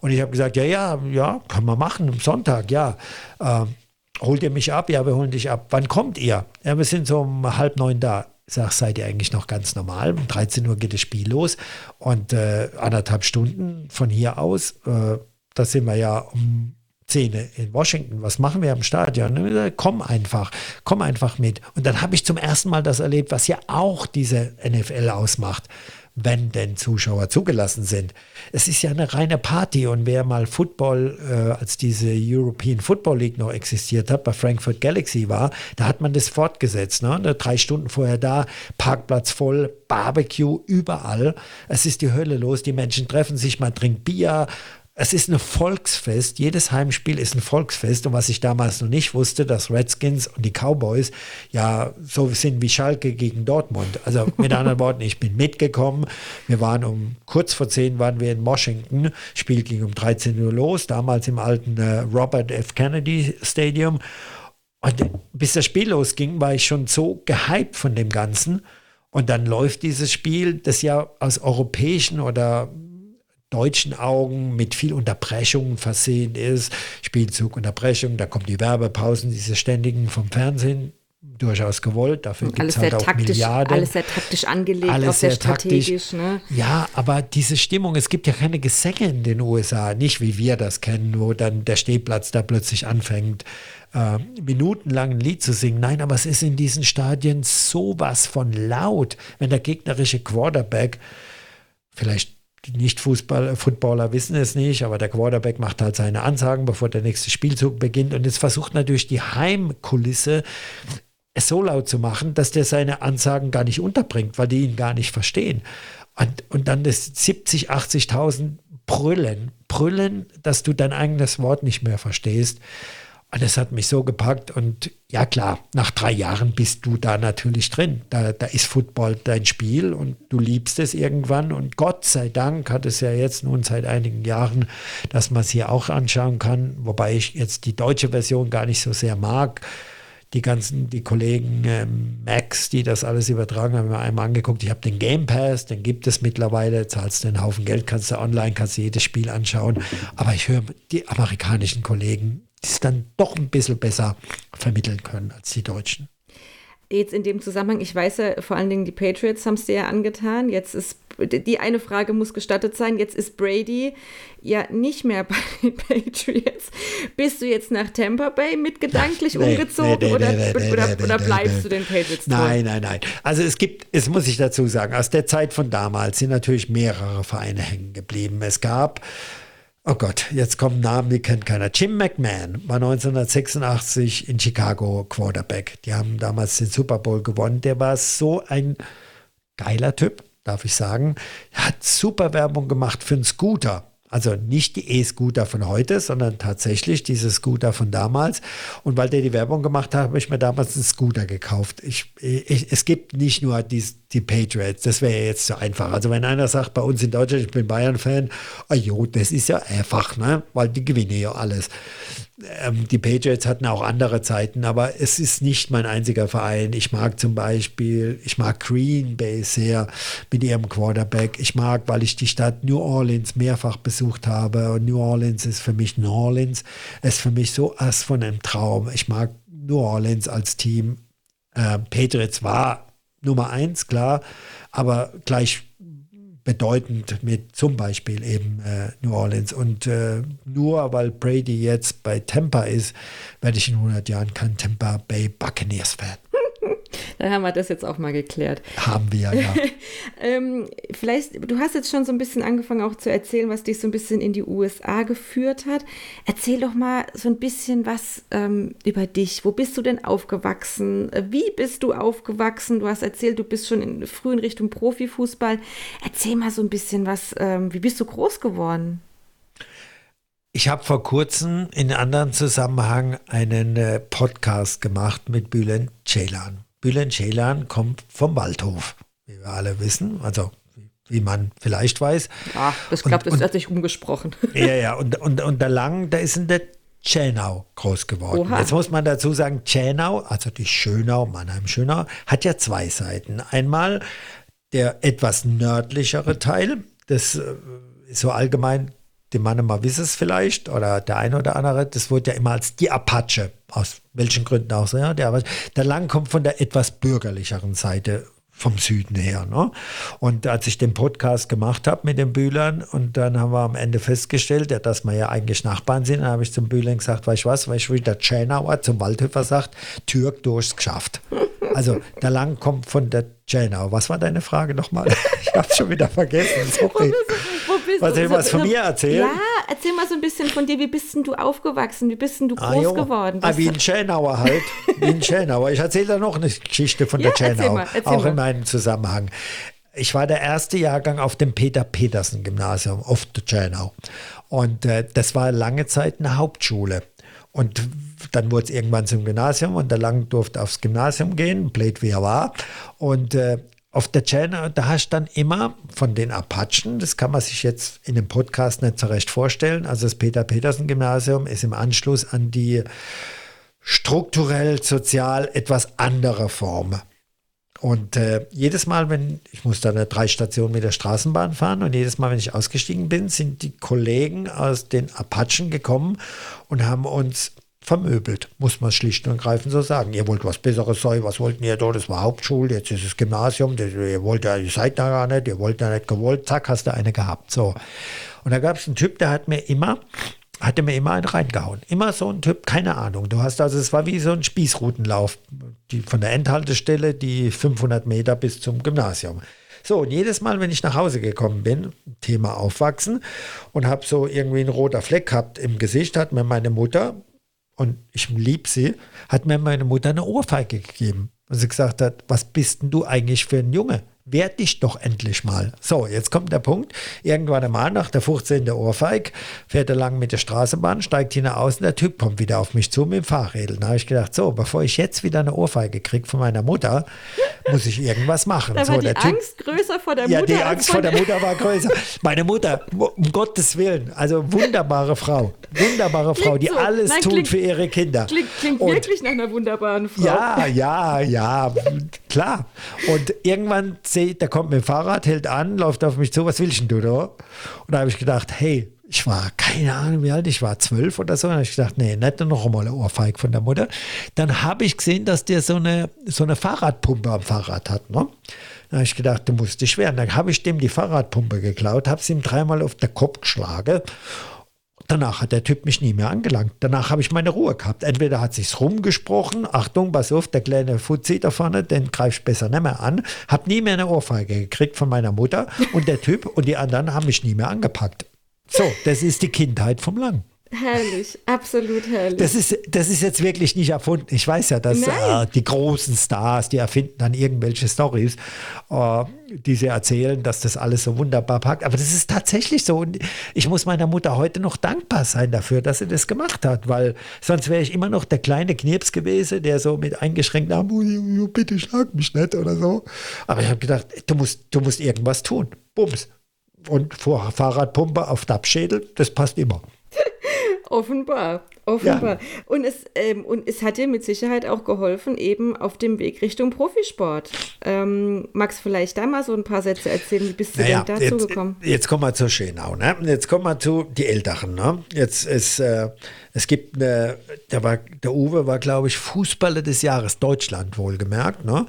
Und ich habe gesagt, ja, ja, ja, kann man machen, am Sonntag, ja. Ähm, holt ihr mich ab? Ja, wir holen dich ab. Wann kommt ihr? Ja, wir sind so um halb neun da. Ich sage, seid ihr eigentlich noch ganz normal? Um 13 Uhr geht das Spiel los und äh, anderthalb Stunden von hier aus, äh, da sind wir ja um Szene in Washington. Was machen wir am Stadion? Komm einfach, komm einfach mit. Und dann habe ich zum ersten Mal das erlebt, was ja auch diese NFL ausmacht, wenn denn Zuschauer zugelassen sind. Es ist ja eine reine Party und wer mal Football, äh, als diese European Football League noch existiert hat, bei Frankfurt Galaxy war, da hat man das fortgesetzt. Ne? Drei Stunden vorher da, Parkplatz voll, Barbecue überall. Es ist die Hölle los, die Menschen treffen sich, man trinkt Bier, es ist ein Volksfest. Jedes Heimspiel ist ein Volksfest. Und was ich damals noch nicht wusste, dass Redskins und die Cowboys ja so sind wie Schalke gegen Dortmund. Also mit anderen Worten, ich bin mitgekommen. Wir waren um kurz vor zehn waren wir in Washington. Spiel ging um 13 Uhr los, damals im alten äh, Robert F. Kennedy Stadium. Und bis das Spiel losging, war ich schon so gehypt von dem Ganzen. Und dann läuft dieses Spiel, das ja aus europäischen oder deutschen Augen mit viel Unterbrechungen versehen ist. Spielzug, Unterbrechung, da kommen die Werbepausen, diese ständigen vom Fernsehen, durchaus gewollt. Dafür gibt es halt auch taktisch, Milliarden. Alles sehr taktisch angelegt, alles auch sehr, sehr strategisch. Ne? Ja, aber diese Stimmung, es gibt ja keine Gesänge in den USA, nicht wie wir das kennen, wo dann der Stehplatz da plötzlich anfängt, äh, minutenlang ein Lied zu singen. Nein, aber es ist in diesen Stadien sowas von laut, wenn der gegnerische Quarterback vielleicht die Nicht-Footballer wissen es nicht, aber der Quarterback macht halt seine Ansagen, bevor der nächste Spielzug beginnt. Und jetzt versucht natürlich die Heimkulisse es so laut zu machen, dass der seine Ansagen gar nicht unterbringt, weil die ihn gar nicht verstehen. Und, und dann das 70, 80.000 Brüllen, Brüllen, dass du dein eigenes Wort nicht mehr verstehst. Und das hat mich so gepackt. Und ja klar, nach drei Jahren bist du da natürlich drin. Da, da ist Football dein Spiel und du liebst es irgendwann. Und Gott sei Dank hat es ja jetzt nun seit einigen Jahren, dass man es hier auch anschauen kann. Wobei ich jetzt die deutsche Version gar nicht so sehr mag. Die ganzen, die Kollegen ähm, Max, die das alles übertragen haben, mir einmal angeguckt. Ich habe den Game Pass, den gibt es mittlerweile, zahlst einen Haufen Geld, kannst du online, kannst du jedes Spiel anschauen. Aber ich höre die amerikanischen Kollegen die es dann doch ein bisschen besser vermitteln können als die Deutschen. Jetzt in dem Zusammenhang, ich weiß ja, vor allen Dingen die Patriots haben es dir ja angetan. Jetzt ist, die eine Frage muss gestattet sein. Jetzt ist Brady ja nicht mehr bei den Patriots. Bist du jetzt nach Tampa Bay mitgedanklich nee, umgezogen nee, nee, oder, oder, oder, bleibst du den Patriots? Nein, nein, nein. Also es gibt, es muss ich dazu sagen, aus der Zeit von damals sind natürlich mehrere Vereine hängen geblieben. Es gab Oh Gott, jetzt kommen Namen, die kennt keiner. Jim McMahon war 1986 in Chicago Quarterback. Die haben damals den Super Bowl gewonnen. Der war so ein geiler Typ, darf ich sagen. Er hat super Werbung gemacht für einen Scooter. Also nicht die E-Scooter von heute, sondern tatsächlich diese Scooter von damals. Und weil der die Werbung gemacht hat, habe ich mir damals einen Scooter gekauft. Ich, ich, es gibt nicht nur die, die Patriots, das wäre jetzt zu einfach. Also wenn einer sagt, bei uns in Deutschland, ich bin Bayern-Fan, oh jo, das ist ja einfach, ne? weil die gewinnen ja alles ähm, die Patriots hatten auch andere Zeiten, aber es ist nicht mein einziger Verein. Ich mag zum Beispiel, ich mag Green Bay sehr mit ihrem Quarterback. Ich mag, weil ich die Stadt New Orleans mehrfach besucht habe. Und New Orleans ist für mich New Orleans. Es ist für mich so was von einem Traum. Ich mag New Orleans als Team. Äh, Patriots war Nummer eins, klar, aber gleich bedeutend mit zum Beispiel eben äh, New Orleans. Und äh, nur weil Brady jetzt bei Tampa ist, werde ich in 100 Jahren kein Tampa Bay Buccaneers Fan. Dann haben wir das jetzt auch mal geklärt. Haben wir, ja. ähm, vielleicht, du hast jetzt schon so ein bisschen angefangen auch zu erzählen, was dich so ein bisschen in die USA geführt hat. Erzähl doch mal so ein bisschen was ähm, über dich. Wo bist du denn aufgewachsen? Wie bist du aufgewachsen? Du hast erzählt, du bist schon in, früh in Richtung Profifußball. Erzähl mal so ein bisschen was. Ähm, wie bist du groß geworden? Ich habe vor kurzem in einem anderen Zusammenhang einen äh, Podcast gemacht mit Bülent Ceylan. Bülent Ceylan kommt vom Waldhof, wie wir alle wissen, also wie man vielleicht weiß. Ja, das klappt, das hat sich umgesprochen. Ja, ja, und, und, und der Lang, der ist in der Tschernau groß geworden. Oha. Jetzt muss man dazu sagen, Tschernau, also die Schönau, Mannheim-Schönau, hat ja zwei Seiten. Einmal der etwas nördlichere Teil, das ist äh, so allgemein die Mannemer wissen es vielleicht, oder der eine oder andere, das wurde ja immer als die Apache, aus welchen Gründen auch so, ja, der, der Lang kommt von der etwas bürgerlicheren Seite vom Süden her. Ne? Und als ich den Podcast gemacht habe mit den Bühlern und dann haben wir am Ende festgestellt, ja, dass wir ja eigentlich Nachbarn sind, dann habe ich zum Bühler gesagt, weißt du was, weißt du, wie der Tschernauer zum Waldhöfer sagt, Türk durchs geschafft. Also der Lang kommt von der Tschernau. Was war deine Frage nochmal? Ich habe schon wieder vergessen. Sorry. Bist was soll ich was von mir erzählen? Ja, erzähl mal so ein bisschen von dir. Wie bist denn du aufgewachsen? Wie bist denn du ah, groß ah, geworden? Ah, wie ein Tschernauer halt. Wie ein Tschernauer. Ich erzähle da noch eine Geschichte von ja, der. Erzähl mal, erzähl auch mal. in meinem Zusammenhang. Ich war der erste Jahrgang auf dem Peter-Petersen-Gymnasium auf der Tschernau. Und äh, das war lange Zeit eine Hauptschule. Und dann wurde es irgendwann zum Gymnasium und der Lang durfte aufs Gymnasium gehen, blöd wie er war. Und äh, auf der Channel, da hast du dann immer von den Apachen, das kann man sich jetzt in dem Podcast nicht so recht vorstellen, also das Peter-Petersen-Gymnasium ist im Anschluss an die strukturell, sozial etwas andere Form. Und äh, jedes Mal, wenn ich muss dann drei Stationen mit der Straßenbahn fahren und jedes Mal, wenn ich ausgestiegen bin, sind die Kollegen aus den Apachen gekommen und haben uns vermöbelt, muss man schlicht und ergreifend so sagen. Ihr wollt was Besseres sein, was wollten ihr dort? Das war Hauptschule, jetzt ist es Gymnasium, ihr wollt ja, ihr seid da gar nicht, ihr wollt ja nicht gewollt, zack, hast du eine gehabt. So. Und da gab es einen Typ, der hat mir immer, hatte mir immer einen reingehauen. Immer so ein Typ, keine Ahnung. Du hast also, es war wie so ein Spießrutenlauf, die, von der Endhaltestelle die 500 Meter bis zum Gymnasium. So, und jedes Mal, wenn ich nach Hause gekommen bin, Thema Aufwachsen, und habe so irgendwie einen roter Fleck gehabt im Gesicht, hat mir meine Mutter und ich liebe sie, hat mir meine Mutter eine Ohrfeige gegeben. Und sie gesagt hat, was bist denn du eigentlich für ein Junge? Wehr dich doch endlich mal. So, jetzt kommt der Punkt. Irgendwann einmal nach der 15. Ohrfeig fährt er lang mit der Straßenbahn, steigt hinaus und der Typ kommt wieder auf mich zu mit dem Fahrrädel. Da habe ich gedacht, so, bevor ich jetzt wieder eine Ohrfeige kriege von meiner Mutter, muss ich irgendwas machen. Da so, war die der Angst größer vor der ja, Mutter. die Angst vor der Mutter war größer. Meine Mutter, um Gottes Willen, also wunderbare Frau. Wunderbare Frau, die so. alles Nein, tut klingt- für ihre Kinder. Klingt, klingt Und- wirklich nach einer wunderbaren Frau. ja, ja, ja, klar. Und irgendwann seht, der kommt mit dem Fahrrad, hält an, läuft auf mich zu, was willst du da? Und da habe ich gedacht, hey, ich war, keine Ahnung, wie alt ich war, zwölf oder so. Und ich gedacht, nee, nicht noch einmal eine Ohrfeig von der Mutter. Dann habe ich gesehen, dass der so eine, so eine Fahrradpumpe am Fahrrad hat. Ne? Da habe ich gedacht, du musst dich wehren. Dann habe ich dem die Fahrradpumpe geklaut, habe sie ihm dreimal auf den Kopf geschlagen. Danach hat der Typ mich nie mehr angelangt. Danach habe ich meine Ruhe gehabt. Entweder hat sich's rumgesprochen, Achtung, pass auf, der kleine Fuzzi da vorne, den greif ich besser nicht mehr an. Hab nie mehr eine Ohrfeige gekriegt von meiner Mutter und der Typ und die anderen haben mich nie mehr angepackt. So, das ist die Kindheit vom Lang. Herrlich, absolut herrlich. Das ist, das ist jetzt wirklich nicht erfunden. Ich weiß ja, dass äh, die großen Stars, die erfinden dann irgendwelche Stories, äh, die sie erzählen, dass das alles so wunderbar packt. Aber das ist tatsächlich so. Und ich muss meiner Mutter heute noch dankbar sein dafür, dass sie das gemacht hat, weil sonst wäre ich immer noch der kleine Knirps gewesen, der so mit eingeschränkten Armen, "Oh, bitte schlag mich nicht oder so. Aber ich habe gedacht, du musst, du musst irgendwas tun. Bums. Und vor Fahrradpumpe auf Dachschädel, das passt immer. Offenbar, offenbar. Und, es, ähm, und es hat dir mit Sicherheit auch geholfen, eben auf dem Weg Richtung Profisport. Ähm, magst du vielleicht da mal so ein paar Sätze erzählen? Wie bist du Naja, denn dazu jetzt, gekommen? Jetzt kommen wir zu Schönau. Ne? Jetzt kommen wir zu die Älteren. Ne? Jetzt ist, äh, es gibt eine, der, war, der Uwe war, glaube ich, Fußballer des Jahres Deutschland wohlgemerkt. Ne?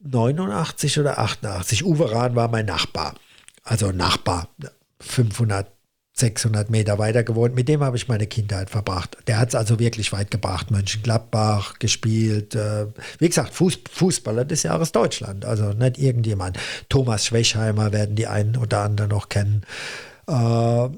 89 oder 88. Uwe Rahn war mein Nachbar. Also Nachbar. 500 600 Meter weiter gewohnt. Mit dem habe ich meine Kindheit verbracht. Der hat es also wirklich weit gebracht. Mönchengladbach gespielt. Äh, wie gesagt, Fuß, Fußballer des Jahres Deutschland. Also nicht irgendjemand. Thomas Schwechheimer werden die einen oder anderen noch kennen. Äh,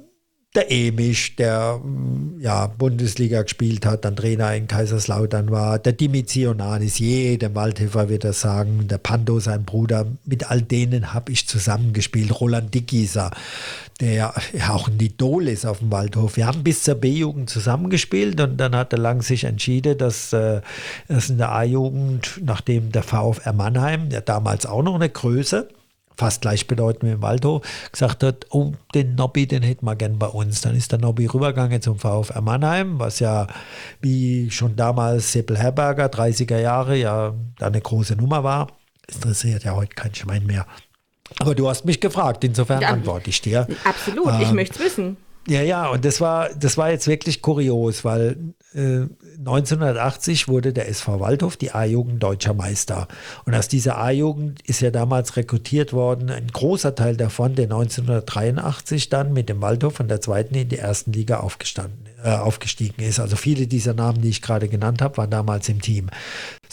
der Emisch, der mm, ja, Bundesliga gespielt hat, dann Trainer in Kaiserslautern war, der Dimizionanis, jedem Waldhöfer wird das sagen, der Pando, sein Bruder, mit all denen habe ich zusammengespielt, Roland Dickieser, der ja auch ein Idol ist auf dem Waldhof. Wir haben bis zur B-Jugend zusammengespielt und dann hat er lang sich entschieden, dass äh, das in der A-Jugend, nachdem der VfR Mannheim, der damals auch noch eine Größe, fast gleichbedeutend mit dem Waldhof, gesagt hat, oh, den Nobby, den hätten wir gern bei uns. Dann ist der Nobby rübergegangen zum VfR Mannheim, was ja wie schon damals Seppel Herberger, 30er Jahre, ja da eine große Nummer war. Das interessiert ja heute kein Schwein mehr. Aber du hast mich gefragt, insofern Ja. antworte ich dir. Absolut, ich Ähm, möchte es wissen. Ja, ja, und das war, das war jetzt wirklich kurios, weil 1980 wurde der SV Waldhof die A-Jugend deutscher Meister. Und aus dieser A-Jugend ist ja damals rekrutiert worden, ein großer Teil davon, der 1983 dann mit dem Waldhof von der zweiten in die ersten Liga aufgestanden, äh, aufgestiegen ist. Also viele dieser Namen, die ich gerade genannt habe, waren damals im Team.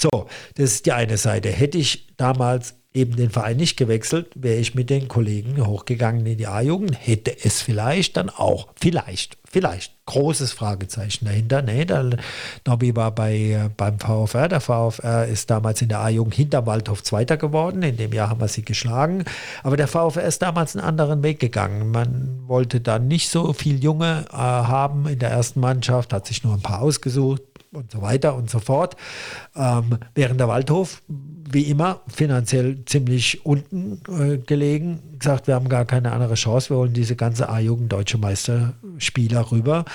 So, das ist die eine Seite. Hätte ich damals eben den Verein nicht gewechselt, wäre ich mit den Kollegen hochgegangen in die A-Jugend, hätte es vielleicht dann auch, vielleicht, vielleicht, großes Fragezeichen dahinter. Nee, der Nobby war bei, beim VfR, der VfR ist damals in der A-Jugend hinter Waldhof Zweiter geworden, in dem Jahr haben wir sie geschlagen, aber der VfR ist damals einen anderen Weg gegangen. Man wollte da nicht so viel Junge äh, haben in der ersten Mannschaft, hat sich nur ein paar ausgesucht, und so weiter und so fort. Ähm, während der Waldhof wie immer finanziell ziemlich unten äh, gelegen. Gesagt, wir haben gar keine andere Chance. Wir holen diese ganze A-Jugend Deutsche Meisterspieler rüber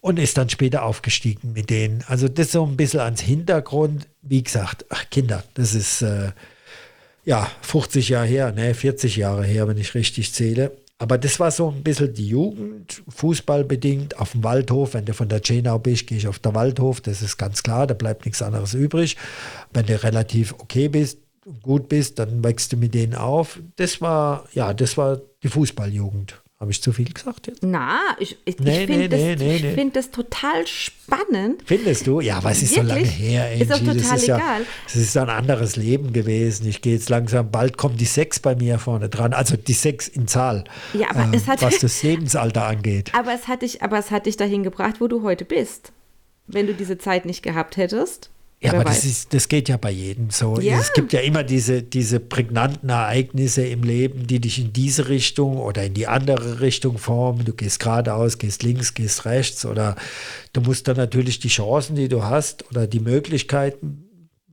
und ist dann später aufgestiegen mit denen. Also das so ein bisschen ans Hintergrund. Wie gesagt, ach Kinder, das ist äh, ja 50 Jahre her, ne, 40 Jahre her, wenn ich richtig zähle. Aber das war so ein bisschen die Jugend, fußballbedingt, auf dem Waldhof. Wenn du von der Chenau bist, gehe ich auf der Waldhof, das ist ganz klar, da bleibt nichts anderes übrig. Wenn du relativ okay bist, gut bist, dann wächst du mit denen auf. Das war, ja, das war die Fußballjugend. Habe ich zu viel gesagt jetzt? Na, ich, ich, nee, ich finde nee, das, nee, find das, total spannend. Findest du? Ja, was ist Wirklich? so lange her, Angie? Ist doch total das ist egal. Ja, das ist ein anderes Leben gewesen. Ich gehe jetzt langsam, bald kommt die Sechs bei mir vorne dran. Also die Sechs in Zahl, ja, aber ähm, es hat, was das Lebensalter angeht. Aber es, hat dich, aber es hat dich dahin gebracht, wo du heute bist. Wenn du diese Zeit nicht gehabt hättest. Ja, aber das, ist, das geht ja bei jedem so. Ja. Es gibt ja immer diese, diese prägnanten Ereignisse im Leben, die dich in diese Richtung oder in die andere Richtung formen. Du gehst geradeaus, gehst links, gehst rechts oder du musst dann natürlich die Chancen, die du hast oder die Möglichkeiten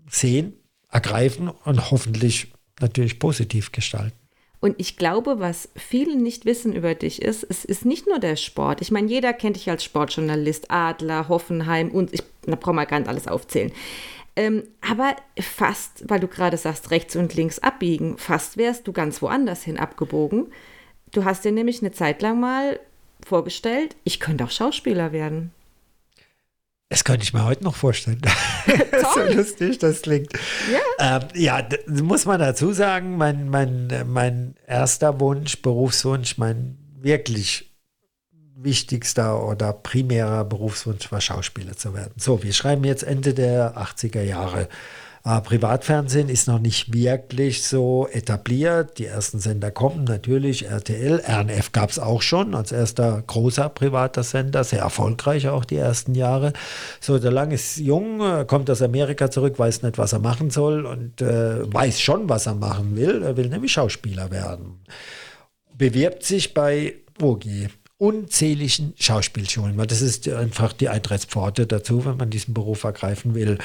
sehen, ergreifen und hoffentlich natürlich positiv gestalten. Und ich glaube, was viele nicht wissen über dich ist, es ist nicht nur der Sport. Ich meine, jeder kennt dich als Sportjournalist, Adler, Hoffenheim und ich da brauchen wir gar nicht alles aufzählen. Ähm, aber fast, weil du gerade sagst, rechts und links abbiegen, fast wärst du ganz woanders hin abgebogen. Du hast dir nämlich eine Zeit lang mal vorgestellt, ich könnte auch Schauspieler werden. Das könnte ich mir heute noch vorstellen. so lustig das klingt. Ja, ähm, ja muss man dazu sagen, mein, mein, mein erster Wunsch, Berufswunsch, mein wirklich wichtigster oder primärer Berufswunsch war, Schauspieler zu werden. So, wir schreiben jetzt Ende der 80er Jahre. Äh, Privatfernsehen ist noch nicht wirklich so etabliert. Die ersten Sender kommen natürlich, RTL, RNF gab es auch schon als erster großer privater Sender, sehr erfolgreich auch die ersten Jahre. So, der Lang ist jung, äh, kommt aus Amerika zurück, weiß nicht, was er machen soll und äh, weiß schon, was er machen will. Er will nämlich Schauspieler werden. Bewirbt sich bei Bogi unzähligen Schauspielschulen, weil das ist einfach die Eintrittspforte dazu, wenn man diesen Beruf ergreifen will.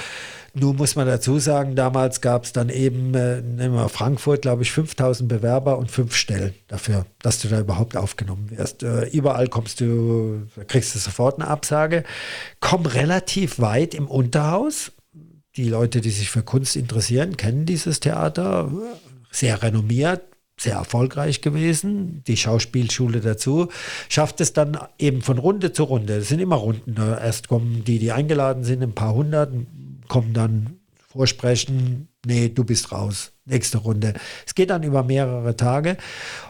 Nun muss man dazu sagen, damals gab es dann eben, äh, nehmen wir Frankfurt, glaube ich, 5000 Bewerber und fünf Stellen dafür, dass du da überhaupt aufgenommen wirst. Äh, überall kommst du, kriegst du sofort eine Absage. Komm relativ weit im Unterhaus. Die Leute, die sich für Kunst interessieren, kennen dieses Theater. Sehr renommiert, sehr erfolgreich gewesen, die Schauspielschule dazu, schafft es dann eben von Runde zu Runde. Es sind immer Runden. Erst kommen die, die eingeladen sind, ein paar hundert, kommen dann vorsprechen, nee, du bist raus, nächste Runde. Es geht dann über mehrere Tage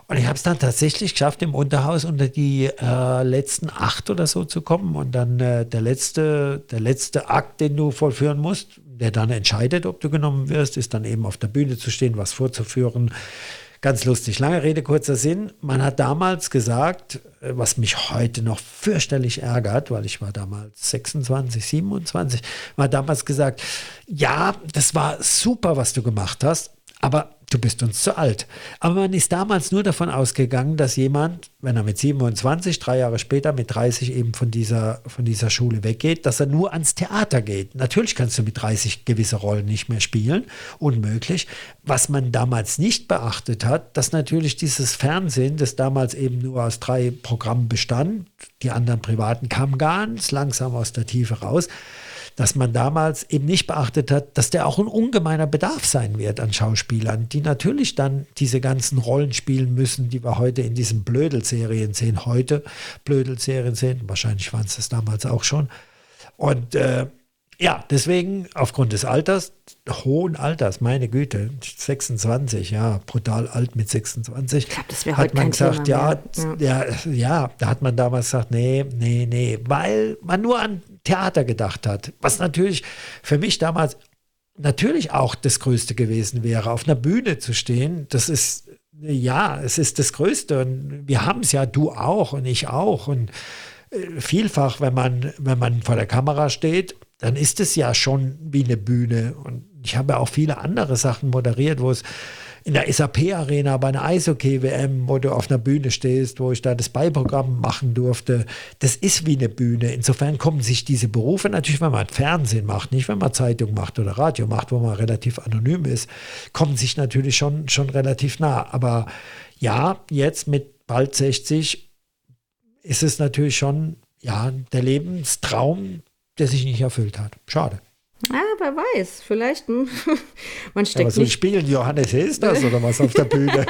und ich habe es dann tatsächlich geschafft, im Unterhaus unter die äh, letzten acht oder so zu kommen und dann äh, der, letzte, der letzte Akt, den du vollführen musst, der dann entscheidet, ob du genommen wirst, ist dann eben auf der Bühne zu stehen, was vorzuführen Ganz lustig. Lange Rede, kurzer Sinn. Man hat damals gesagt, äh, was mich heute noch fürchterlich ärgert, weil ich war damals 26, 27, man hat damals gesagt, ja, das war super, was du gemacht hast, aber du bist uns zu alt. Aber man ist damals nur davon ausgegangen, dass jemand, wenn er mit 27, drei Jahre später mit 30 eben von dieser, von dieser Schule weggeht, dass er nur ans Theater geht. Natürlich kannst du mit 30 gewisse Rollen nicht mehr spielen, unmöglich. Was man damals nicht beachtet hat, dass natürlich dieses Fernsehen, das damals eben nur aus drei Programmen bestand, die anderen privaten kamen ganz langsam aus der Tiefe raus, dass man damals eben nicht beachtet hat, dass der auch ein ungemeiner Bedarf sein wird an Schauspielern, die natürlich dann diese ganzen Rollen spielen müssen, die wir heute in diesen Blödelserien sehen, heute Blödelserien sehen, wahrscheinlich waren es das damals auch schon. Und äh, ja, deswegen aufgrund des Alters, hohen Alters, meine Güte, 26, ja, brutal alt mit 26. Ich glaube, das wäre heute man kein gesagt, ja, ja, ja, ja, da hat man damals gesagt, nee, nee, nee, weil man nur an Theater gedacht hat. Was natürlich für mich damals natürlich auch das Größte gewesen wäre. Auf einer Bühne zu stehen, das ist, ja, es ist das Größte. Und wir haben es ja, du auch und ich auch. Und äh, vielfach, wenn man, wenn man vor der Kamera steht, dann ist es ja schon wie eine Bühne. Und ich habe auch viele andere Sachen moderiert, wo es in der SAP-Arena bei einer Eishockey-WM, wo du auf einer Bühne stehst, wo ich da das Beiprogramm machen durfte. Das ist wie eine Bühne. Insofern kommen sich diese Berufe natürlich, wenn man Fernsehen macht, nicht wenn man Zeitung macht oder Radio macht, wo man relativ anonym ist, kommen sich natürlich schon, schon relativ nah. Aber ja, jetzt mit bald 60 ist es natürlich schon ja, der Lebenstraum, der sich nicht erfüllt hat. Schade. Ah, wer weiß, vielleicht hm, man steckt Aber so nicht. Spielen Johannes ist das oder was auf der Bühne?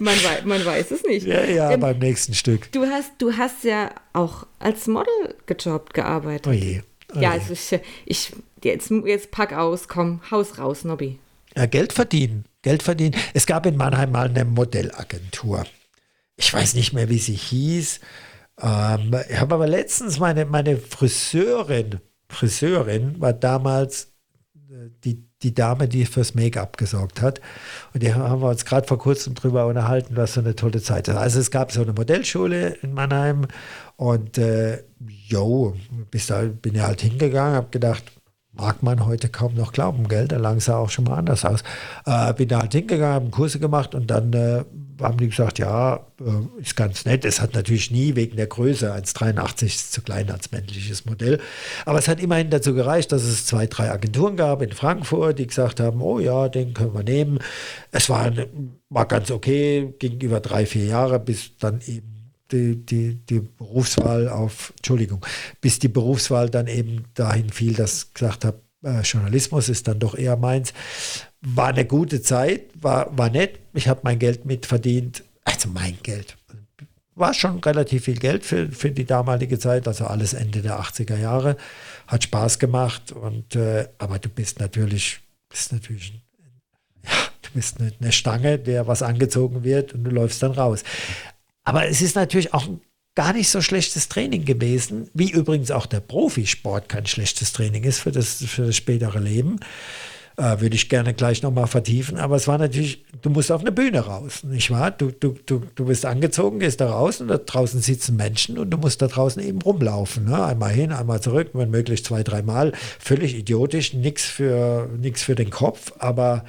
man, weiß, man weiß es nicht. Ja, ja, ähm, beim nächsten Stück. Du hast, du hast ja auch als Model gejobbt, gearbeitet. Oh je. Oh ja, also ich, ich, jetzt, jetzt pack aus, komm, Haus raus, Nobby. Ja, Geld verdienen, Geld verdienen. Es gab in Mannheim mal eine Modellagentur. Ich weiß nicht mehr, wie sie hieß. Ähm, ich habe aber letztens meine, meine Friseurin Friseurin war damals äh, die, die Dame, die fürs Make-up gesorgt hat. Und die haben wir uns gerade vor kurzem drüber unterhalten, was so eine tolle Zeit ist. Also es gab so eine Modellschule in Mannheim und äh, bis da bin ich halt hingegangen, habe gedacht, mag man heute kaum noch glauben, gell? Da lang sah auch schon mal anders aus. Äh, bin da halt hingegangen, habe Kurse gemacht und dann äh, haben die gesagt, ja, äh, ist ganz nett. Es hat natürlich nie wegen der Größe 1,83 ist zu klein als männliches Modell. Aber es hat immerhin dazu gereicht, dass es zwei, drei Agenturen gab in Frankfurt, die gesagt haben, oh ja, den können wir nehmen. Es war, war ganz okay, ging über drei, vier Jahre, bis dann eben die, die, die Berufswahl auf, Entschuldigung, bis die Berufswahl dann eben dahin fiel, dass ich gesagt habe, äh, Journalismus ist dann doch eher meins. War eine gute Zeit, war, war nett. Ich habe mein Geld mitverdient. Also mein Geld. War schon relativ viel Geld für, für die damalige Zeit, also alles Ende der 80er Jahre. Hat Spaß gemacht. Und, äh, aber du bist natürlich, bist natürlich ja, du bist eine, eine Stange, der was angezogen wird und du läufst dann raus. Aber es ist natürlich auch ein gar nicht so schlechtes Training gewesen, wie übrigens auch der Profisport kein schlechtes Training ist für das, für das spätere Leben. Äh, würde ich gerne gleich nochmal vertiefen. Aber es war natürlich, du musst auf eine Bühne raus, nicht wahr? Du, du, du, du bist angezogen, gehst da raus und da draußen sitzen Menschen und du musst da draußen eben rumlaufen. Ne? Einmal hin, einmal zurück, wenn möglich zwei, dreimal. Völlig idiotisch, nichts für, für den Kopf, aber,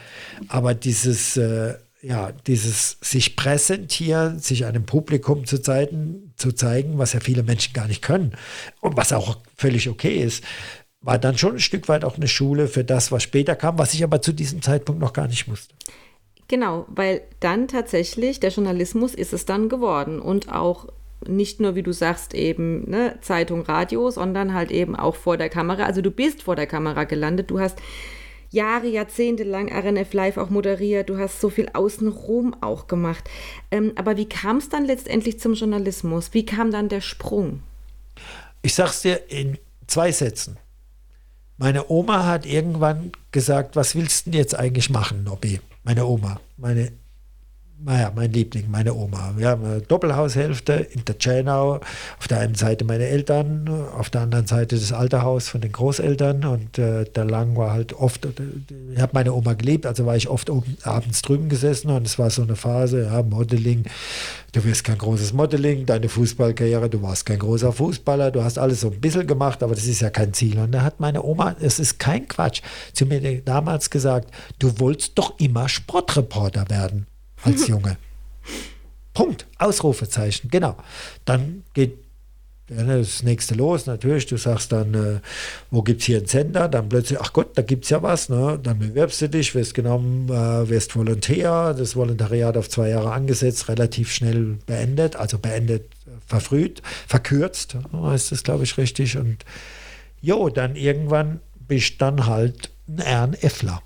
aber dieses. Äh, ja, dieses sich präsentieren, sich einem Publikum zu zeigen, zu zeigen, was ja viele Menschen gar nicht können und was auch völlig okay ist, war dann schon ein Stück weit auch eine Schule für das, was später kam, was ich aber zu diesem Zeitpunkt noch gar nicht wusste. Genau, weil dann tatsächlich der Journalismus ist es dann geworden und auch nicht nur, wie du sagst, eben ne, Zeitung, Radio, sondern halt eben auch vor der Kamera. Also du bist vor der Kamera gelandet, du hast Jahre, Jahrzehnte lang RNF Live auch moderiert, du hast so viel außenrum auch gemacht. Ähm, aber wie kam es dann letztendlich zum Journalismus? Wie kam dann der Sprung? Ich sag's dir in zwei Sätzen. Meine Oma hat irgendwann gesagt, was willst du denn jetzt eigentlich machen, Nobby? Meine Oma, meine naja, mein Liebling, meine Oma. Wir haben eine Doppelhaushälfte in der Tschernau. Auf der einen Seite meine Eltern, auf der anderen Seite das alte Haus von den Großeltern. Und äh, der Lang war halt oft, ich habe meine Oma geliebt, also war ich oft oben, abends drüben gesessen und es war so eine Phase, ja, Modeling. Du wirst kein großes Modeling, deine Fußballkarriere, du warst kein großer Fußballer, du hast alles so ein bisschen gemacht, aber das ist ja kein Ziel. Und da hat meine Oma, es ist kein Quatsch, zu mir damals gesagt, du wolltest doch immer Sportreporter werden als Junge. Punkt. Ausrufezeichen. Genau. Dann geht das nächste los, natürlich. Du sagst dann, äh, wo gibt es hier einen Sender? Dann plötzlich, ach Gott, da gibt es ja was. Ne? Dann bewirbst du dich, wirst genommen, äh, wirst Volontär. Das Volontariat auf zwei Jahre angesetzt, relativ schnell beendet, also beendet, verfrüht, verkürzt, heißt das, glaube ich, richtig. Und jo, dann irgendwann bist dann halt ein RNFler.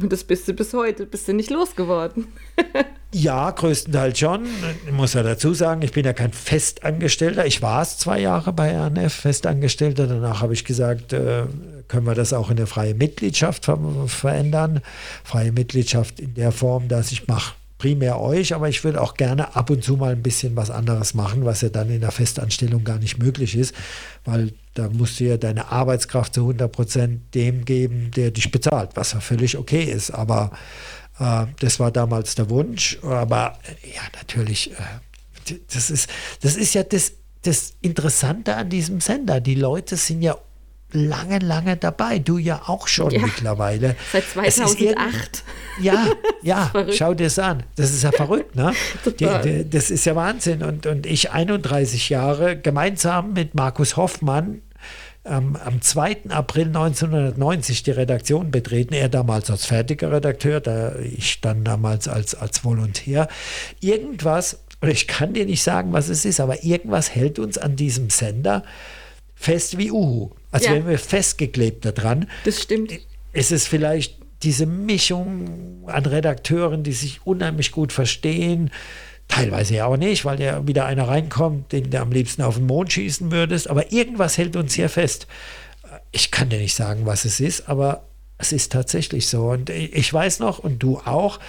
Und das bist du bis heute, bist du nicht losgeworden. ja, größtenteils schon. Ich muss ja dazu sagen, ich bin ja kein Festangestellter. Ich war es zwei Jahre bei RNF, Festangestellter. Danach habe ich gesagt, äh, können wir das auch in der freien Mitgliedschaft ver verändern. Freie Mitgliedschaft in der Form, dass ich mache primär euch, aber ich würde auch gerne ab und zu mal ein bisschen was anderes machen, was ja dann in der Festanstellung gar nicht möglich ist, weil da musst du ja deine Arbeitskraft zu 100 Prozent dem geben, der dich bezahlt, was ja völlig okay ist. Aber äh, das war damals der Wunsch. Aber ja, natürlich, äh, das, ist, das ist ja das, das Interessante an diesem Sender. Die Leute sind ja lange, lange dabei. Du ja auch schon ja, mittlerweile. Seit 2008. Ja, ja, schau dir das an. Das ist ja verrückt, ne? Die, die, das ist ja Wahnsinn. Und, und ich 31 Jahre gemeinsam mit Markus Hoffmann ähm, am 2. April 1990 die Redaktion betreten. Er damals als fertiger Redakteur, da ich dann damals als, als Volontär. Irgendwas, und ich kann dir nicht sagen, was es ist, aber irgendwas hält uns an diesem Sender fest wie Uhu. Als ja. wären wir festgeklebt daran. Das stimmt. Es ist vielleicht diese Mischung an Redakteuren, die sich unheimlich gut verstehen. Teilweise ja auch nicht, weil ja wieder einer reinkommt, den du am liebsten auf den Mond schießen würdest. Aber irgendwas hält uns hier fest. Ich kann dir nicht sagen, was es ist, aber es ist tatsächlich so. Und ich weiß noch, und du auch,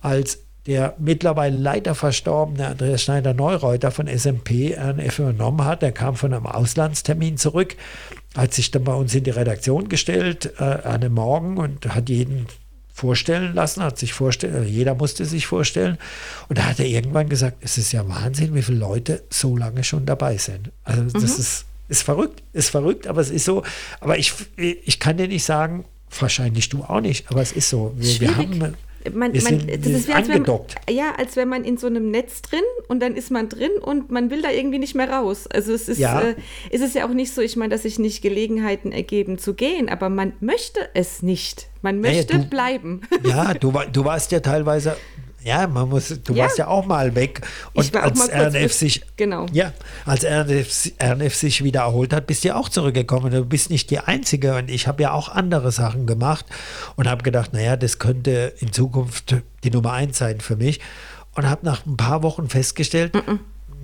als der mittlerweile leider verstorbene Andreas Schneider-Neureuter von SMP RNF übernommen hat. Der kam von einem Auslandstermin zurück, hat sich dann bei uns in die Redaktion gestellt äh, an einem Morgen und hat jeden vorstellen lassen, hat sich vorstellen, äh, jeder musste sich vorstellen. Und da hat er irgendwann gesagt, es ist ja Wahnsinn, wie viele Leute so lange schon dabei sind. Also das mhm. ist, ist verrückt, ist verrückt, aber es ist so. Aber ich, ich kann dir nicht sagen, wahrscheinlich du auch nicht, aber es ist so. Wir, wir haben man, man, sind, das ist wie als wenn man, ja, als wäre man in so einem Netz drin und dann ist man drin und man will da irgendwie nicht mehr raus. Also es ist, ja. äh, ist es ja auch nicht so, ich meine, dass sich nicht Gelegenheiten ergeben zu gehen, aber man möchte es nicht. Man möchte naja, du, bleiben. Ja, du, du warst ja teilweise ja, man muss, du ja. warst ja auch mal weg. Und als RNF sich, genau. ja, als RNF, RNF sich wieder erholt hat, bist du ja auch zurückgekommen. Du bist nicht die Einzige und ich habe ja auch andere Sachen gemacht und habe gedacht, naja, das könnte in Zukunft die Nummer eins sein für mich. Und habe nach ein paar Wochen festgestellt, mm -mm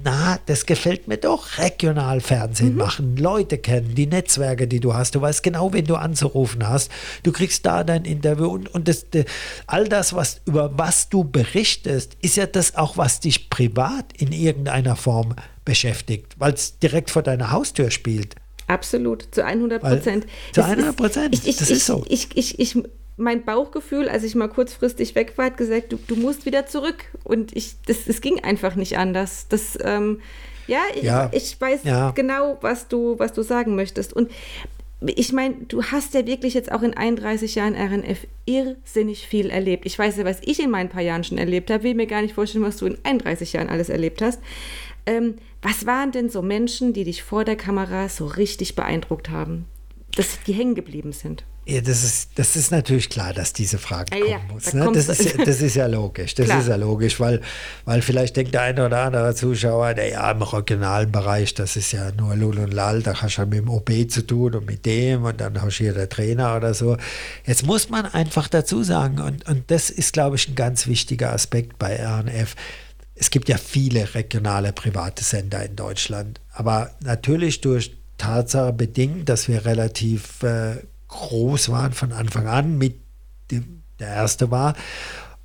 na, das gefällt mir doch, regional Fernsehen mhm. machen, Leute kennen, die Netzwerke, die du hast. Du weißt genau, wen du anzurufen hast. Du kriegst da dein Interview und, und das, de, all das, was, über was du berichtest, ist ja das auch, was dich privat in irgendeiner Form beschäftigt, weil es direkt vor deiner Haustür spielt. Absolut, zu 100 Prozent. Zu 100 Prozent, das ist so. Ich, ich, ich, mein Bauchgefühl, als ich mal kurzfristig weg war, hat gesagt, du, du musst wieder zurück. Und ich, das, das ging einfach nicht anders. Das, ähm, ja, ich, ja, ich weiß ja. genau, was du, was du sagen möchtest. Und ich meine, du hast ja wirklich jetzt auch in 31 Jahren RNF irrsinnig viel erlebt. Ich weiß ja, was ich in meinen paar Jahren schon erlebt habe, will mir gar nicht vorstellen, was du in 31 Jahren alles erlebt hast. Ähm, was waren denn so Menschen, die dich vor der Kamera so richtig beeindruckt haben, dass die hängen geblieben sind? Ja, das ist, das ist natürlich klar, dass diese Frage ah, kommen ja, muss. Da ne? das, ist, das ist ja logisch. Das klar. ist ja logisch, weil, weil vielleicht denkt der eine oder andere Zuschauer, der ja im regionalen Bereich, das ist ja nur Lul und Lal, da hast du ja mit dem OB zu tun und mit dem und dann hast du hier der Trainer oder so. Jetzt muss man einfach dazu sagen, und, und das ist, glaube ich, ein ganz wichtiger Aspekt bei RNF. Es gibt ja viele regionale private Sender in Deutschland, aber natürlich durch Tatsache bedingt, dass wir relativ äh, groß waren von Anfang an, mit dem, der erste war.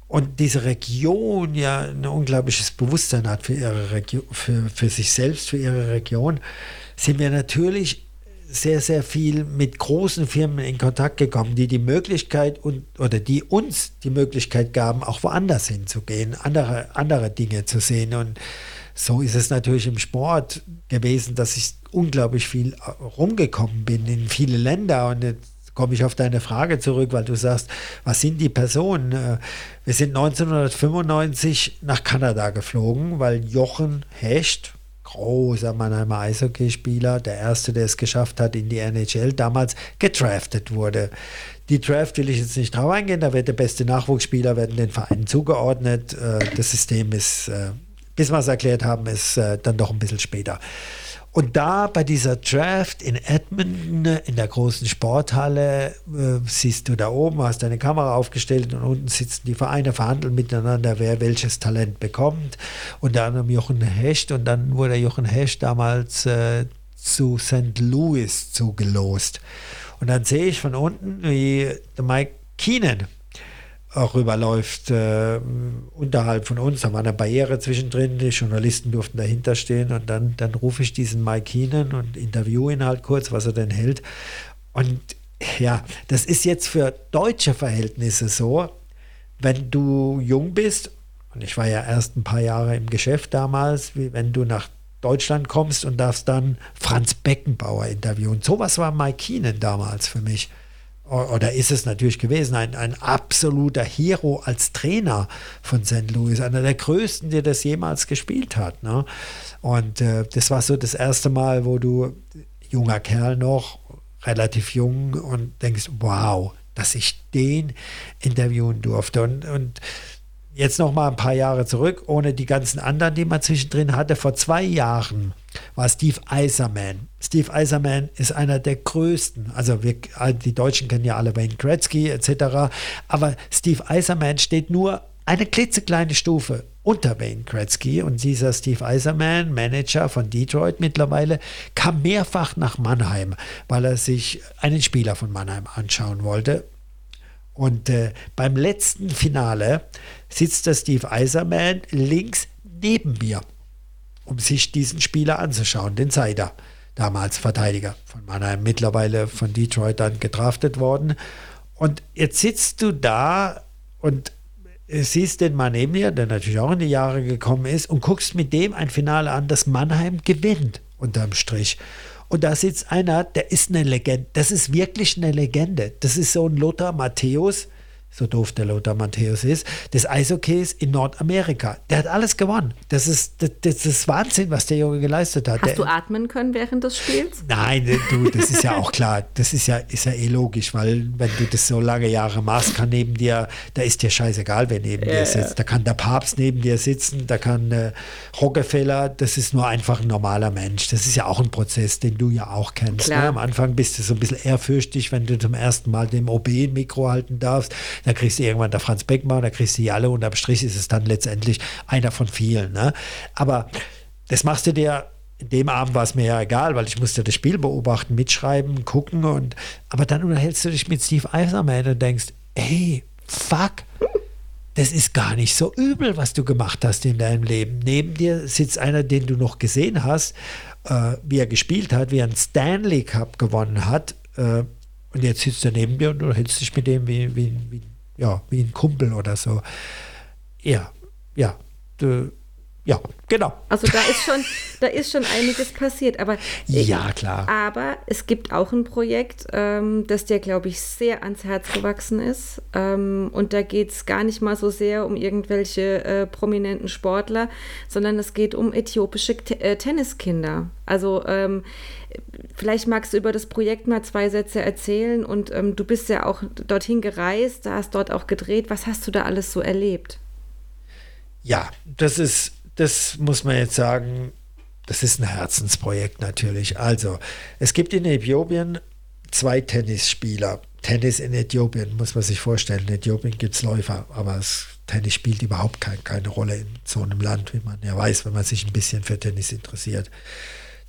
Und diese Region ja ein unglaubliches Bewusstsein hat für, ihre Region, für, für sich selbst, für ihre Region, sind wir natürlich sehr, sehr viel mit großen Firmen in Kontakt gekommen, die die Möglichkeit und, oder die uns die Möglichkeit gaben, auch woanders hinzugehen, andere, andere Dinge zu sehen. Und so ist es natürlich im Sport gewesen, dass ich unglaublich viel rumgekommen bin in viele Länder und komme ich auf deine Frage zurück, weil du sagst, was sind die Personen? Äh, wir sind 1995 nach Kanada geflogen, weil Jochen Hecht, großer Mannheimer Eishockeyspieler, der erste, der es geschafft hat in die NHL, damals gedraftet wurde. Die Draft will ich jetzt nicht drauf eingehen, da wird der beste Nachwuchsspieler, werden den Vereinen zugeordnet. Äh, das System ist, äh, bis wir es erklärt haben, ist dann doch ein bisschen später. Und da bei dieser Draft in Edmonton, in der großen Sporthalle, äh, siehst du da oben, hast deine Kamera aufgestellt und unten sitzen die Vereine, verhandeln miteinander, wer welches Talent bekommt. Unter anderem Jochen Hecht und dann wurde Jochen Hecht damals äh, zu St. Louis zugelost. Und dann sehe ich von unten, wie Mike Keenan rüberläuft äh, unterhalb von uns. Da war eine Barriere zwischendrin, die Journalisten durften dahinter stehen und dann, dann rufe ich diesen Mike Keenan und interviewe ihn halt kurz, was er denn hält. Und ja, das ist jetzt für deutsche Verhältnisse so, wenn du jung bist, und ich war ja erst ein paar Jahre im Geschäft damals, wie wenn du nach Deutschland kommst und darfst dann Franz Beckenbauer interviewen. Sowas war Mike Keenan damals für mich oder ist es natürlich gewesen, ein, ein absoluter Hero als Trainer von St. Louis, einer der größten, der das jemals gespielt hat. Ne? Und äh, das war so das erste Mal, wo du, junger Kerl noch, relativ jung, und denkst, wow, dass ich den interviewen durfte. Und, und jetzt noch mal ein paar Jahre zurück, ohne die ganzen anderen, die man zwischendrin hatte. Vor zwei Jahren war Steve Eiserman. Steve Eiserman ist einer der größten. Also wir, die Deutschen kennen ja alle Wayne Gretzky etc. Aber Steve Eiserman steht nur eine klitzekleine Stufe unter Wayne Gretzky und dieser Steve Eiserman, Manager von Detroit mittlerweile, kam mehrfach nach Mannheim, weil er sich einen Spieler von Mannheim anschauen wollte. Und äh, beim letzten Finale sitzt der Steve Eiserman links neben mir, um sich diesen Spieler anzuschauen, den Seider, damals Verteidiger von Mannheim, mittlerweile von Detroit dann gedraftet worden. Und jetzt sitzt du da und siehst den Mann neben dir, der natürlich auch in die Jahre gekommen ist, und guckst mit dem ein Finale an, das Mannheim gewinnt, unterm Strich. Und da sitzt einer, der ist eine Legende. Das ist wirklich eine Legende. Das ist so ein Lothar Matthäus, so doof der Lothar Matthäus ist, des Eishockeys in Nordamerika. Der hat alles gewonnen. Das ist, das, das ist Wahnsinn, was der Junge geleistet hat. Hast der, du atmen können während des Spiels? Nein, du, das ist ja auch klar. Das ist ja, ist ja eh logisch, weil wenn du das so lange Jahre machst, kann neben dir, da ist dir scheißegal, wer neben ja, dir sitzt. Da kann der Papst neben dir sitzen, da kann äh, Rockefeller, das ist nur einfach ein normaler Mensch. Das ist ja auch ein Prozess, den du ja auch kennst. Ne? Am Anfang bist du so ein bisschen ehrfürchtig, wenn du zum ersten Mal dem OB ein Mikro halten darfst da kriegst du irgendwann der Franz Beckmann, da kriegst du die alle und am Strich ist es dann letztendlich einer von vielen. Ne? Aber das machst du dir in dem Abend war es mir ja egal, weil ich musste das Spiel beobachten, mitschreiben, gucken und aber dann unterhältst du dich mit Steve Eiserman und denkst, hey, fuck, das ist gar nicht so übel, was du gemacht hast in deinem Leben. Neben dir sitzt einer, den du noch gesehen hast, äh, wie er gespielt hat, wie er einen Stanley Cup gewonnen hat. Äh, und jetzt sitzt er neben dir und du hältst dich mit dem wie, wie, wie ja, wie ein Kumpel oder so. Ja, ja, ja, genau. Also da ist schon, da ist schon einiges passiert, aber ja klar. Aber es gibt auch ein Projekt, ähm, das dir, glaube ich, sehr ans Herz gewachsen ist. Ähm, und da geht es gar nicht mal so sehr um irgendwelche äh, prominenten Sportler, sondern es geht um äthiopische T äh, Tenniskinder. Also ähm, Vielleicht magst du über das Projekt mal zwei Sätze erzählen und ähm, du bist ja auch dorthin gereist, da hast dort auch gedreht. Was hast du da alles so erlebt? Ja, das ist, das muss man jetzt sagen, das ist ein Herzensprojekt natürlich. Also, es gibt in Äthiopien zwei Tennisspieler. Tennis in Äthiopien, muss man sich vorstellen. In Äthiopien gibt es Läufer, aber das Tennis spielt überhaupt kein, keine Rolle in so einem Land, wie man ja weiß, wenn man sich ein bisschen für Tennis interessiert.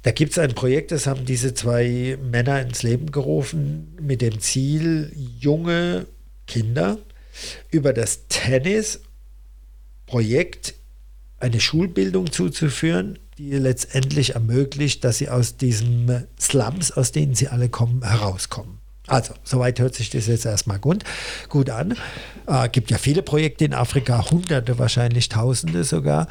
Da gibt es ein Projekt, das haben diese zwei Männer ins Leben gerufen, mit dem Ziel, junge Kinder über das Tennis-Projekt eine Schulbildung zuzuführen, die letztendlich ermöglicht, dass sie aus diesen Slums, aus denen sie alle kommen, herauskommen. Also, soweit hört sich das jetzt erstmal gut, gut an. Äh, gibt ja viele Projekte in Afrika, hunderte, wahrscheinlich tausende sogar.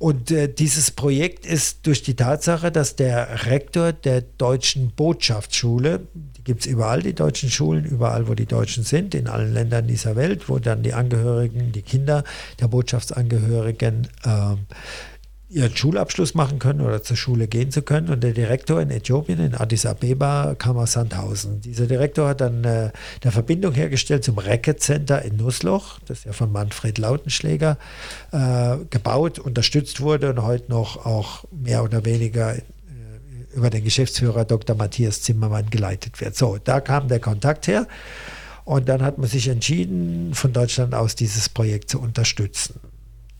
Und äh, dieses Projekt ist durch die Tatsache, dass der Rektor der deutschen Botschaftsschule, die gibt es überall, die deutschen Schulen, überall, wo die Deutschen sind, in allen Ländern dieser Welt, wo dann die Angehörigen, die Kinder der Botschaftsangehörigen äh, ihren Schulabschluss machen können oder zur Schule gehen zu können. Und der Direktor in Äthiopien, in Addis Abeba, kam aus Sandhausen. Dieser Direktor hat dann äh, eine Verbindung hergestellt zum Racket Center in Nussloch, das ja von Manfred Lautenschläger äh, gebaut, unterstützt wurde und heute noch auch mehr oder weniger äh, über den Geschäftsführer Dr. Matthias Zimmermann geleitet wird. So, da kam der Kontakt her. Und dann hat man sich entschieden, von Deutschland aus dieses Projekt zu unterstützen.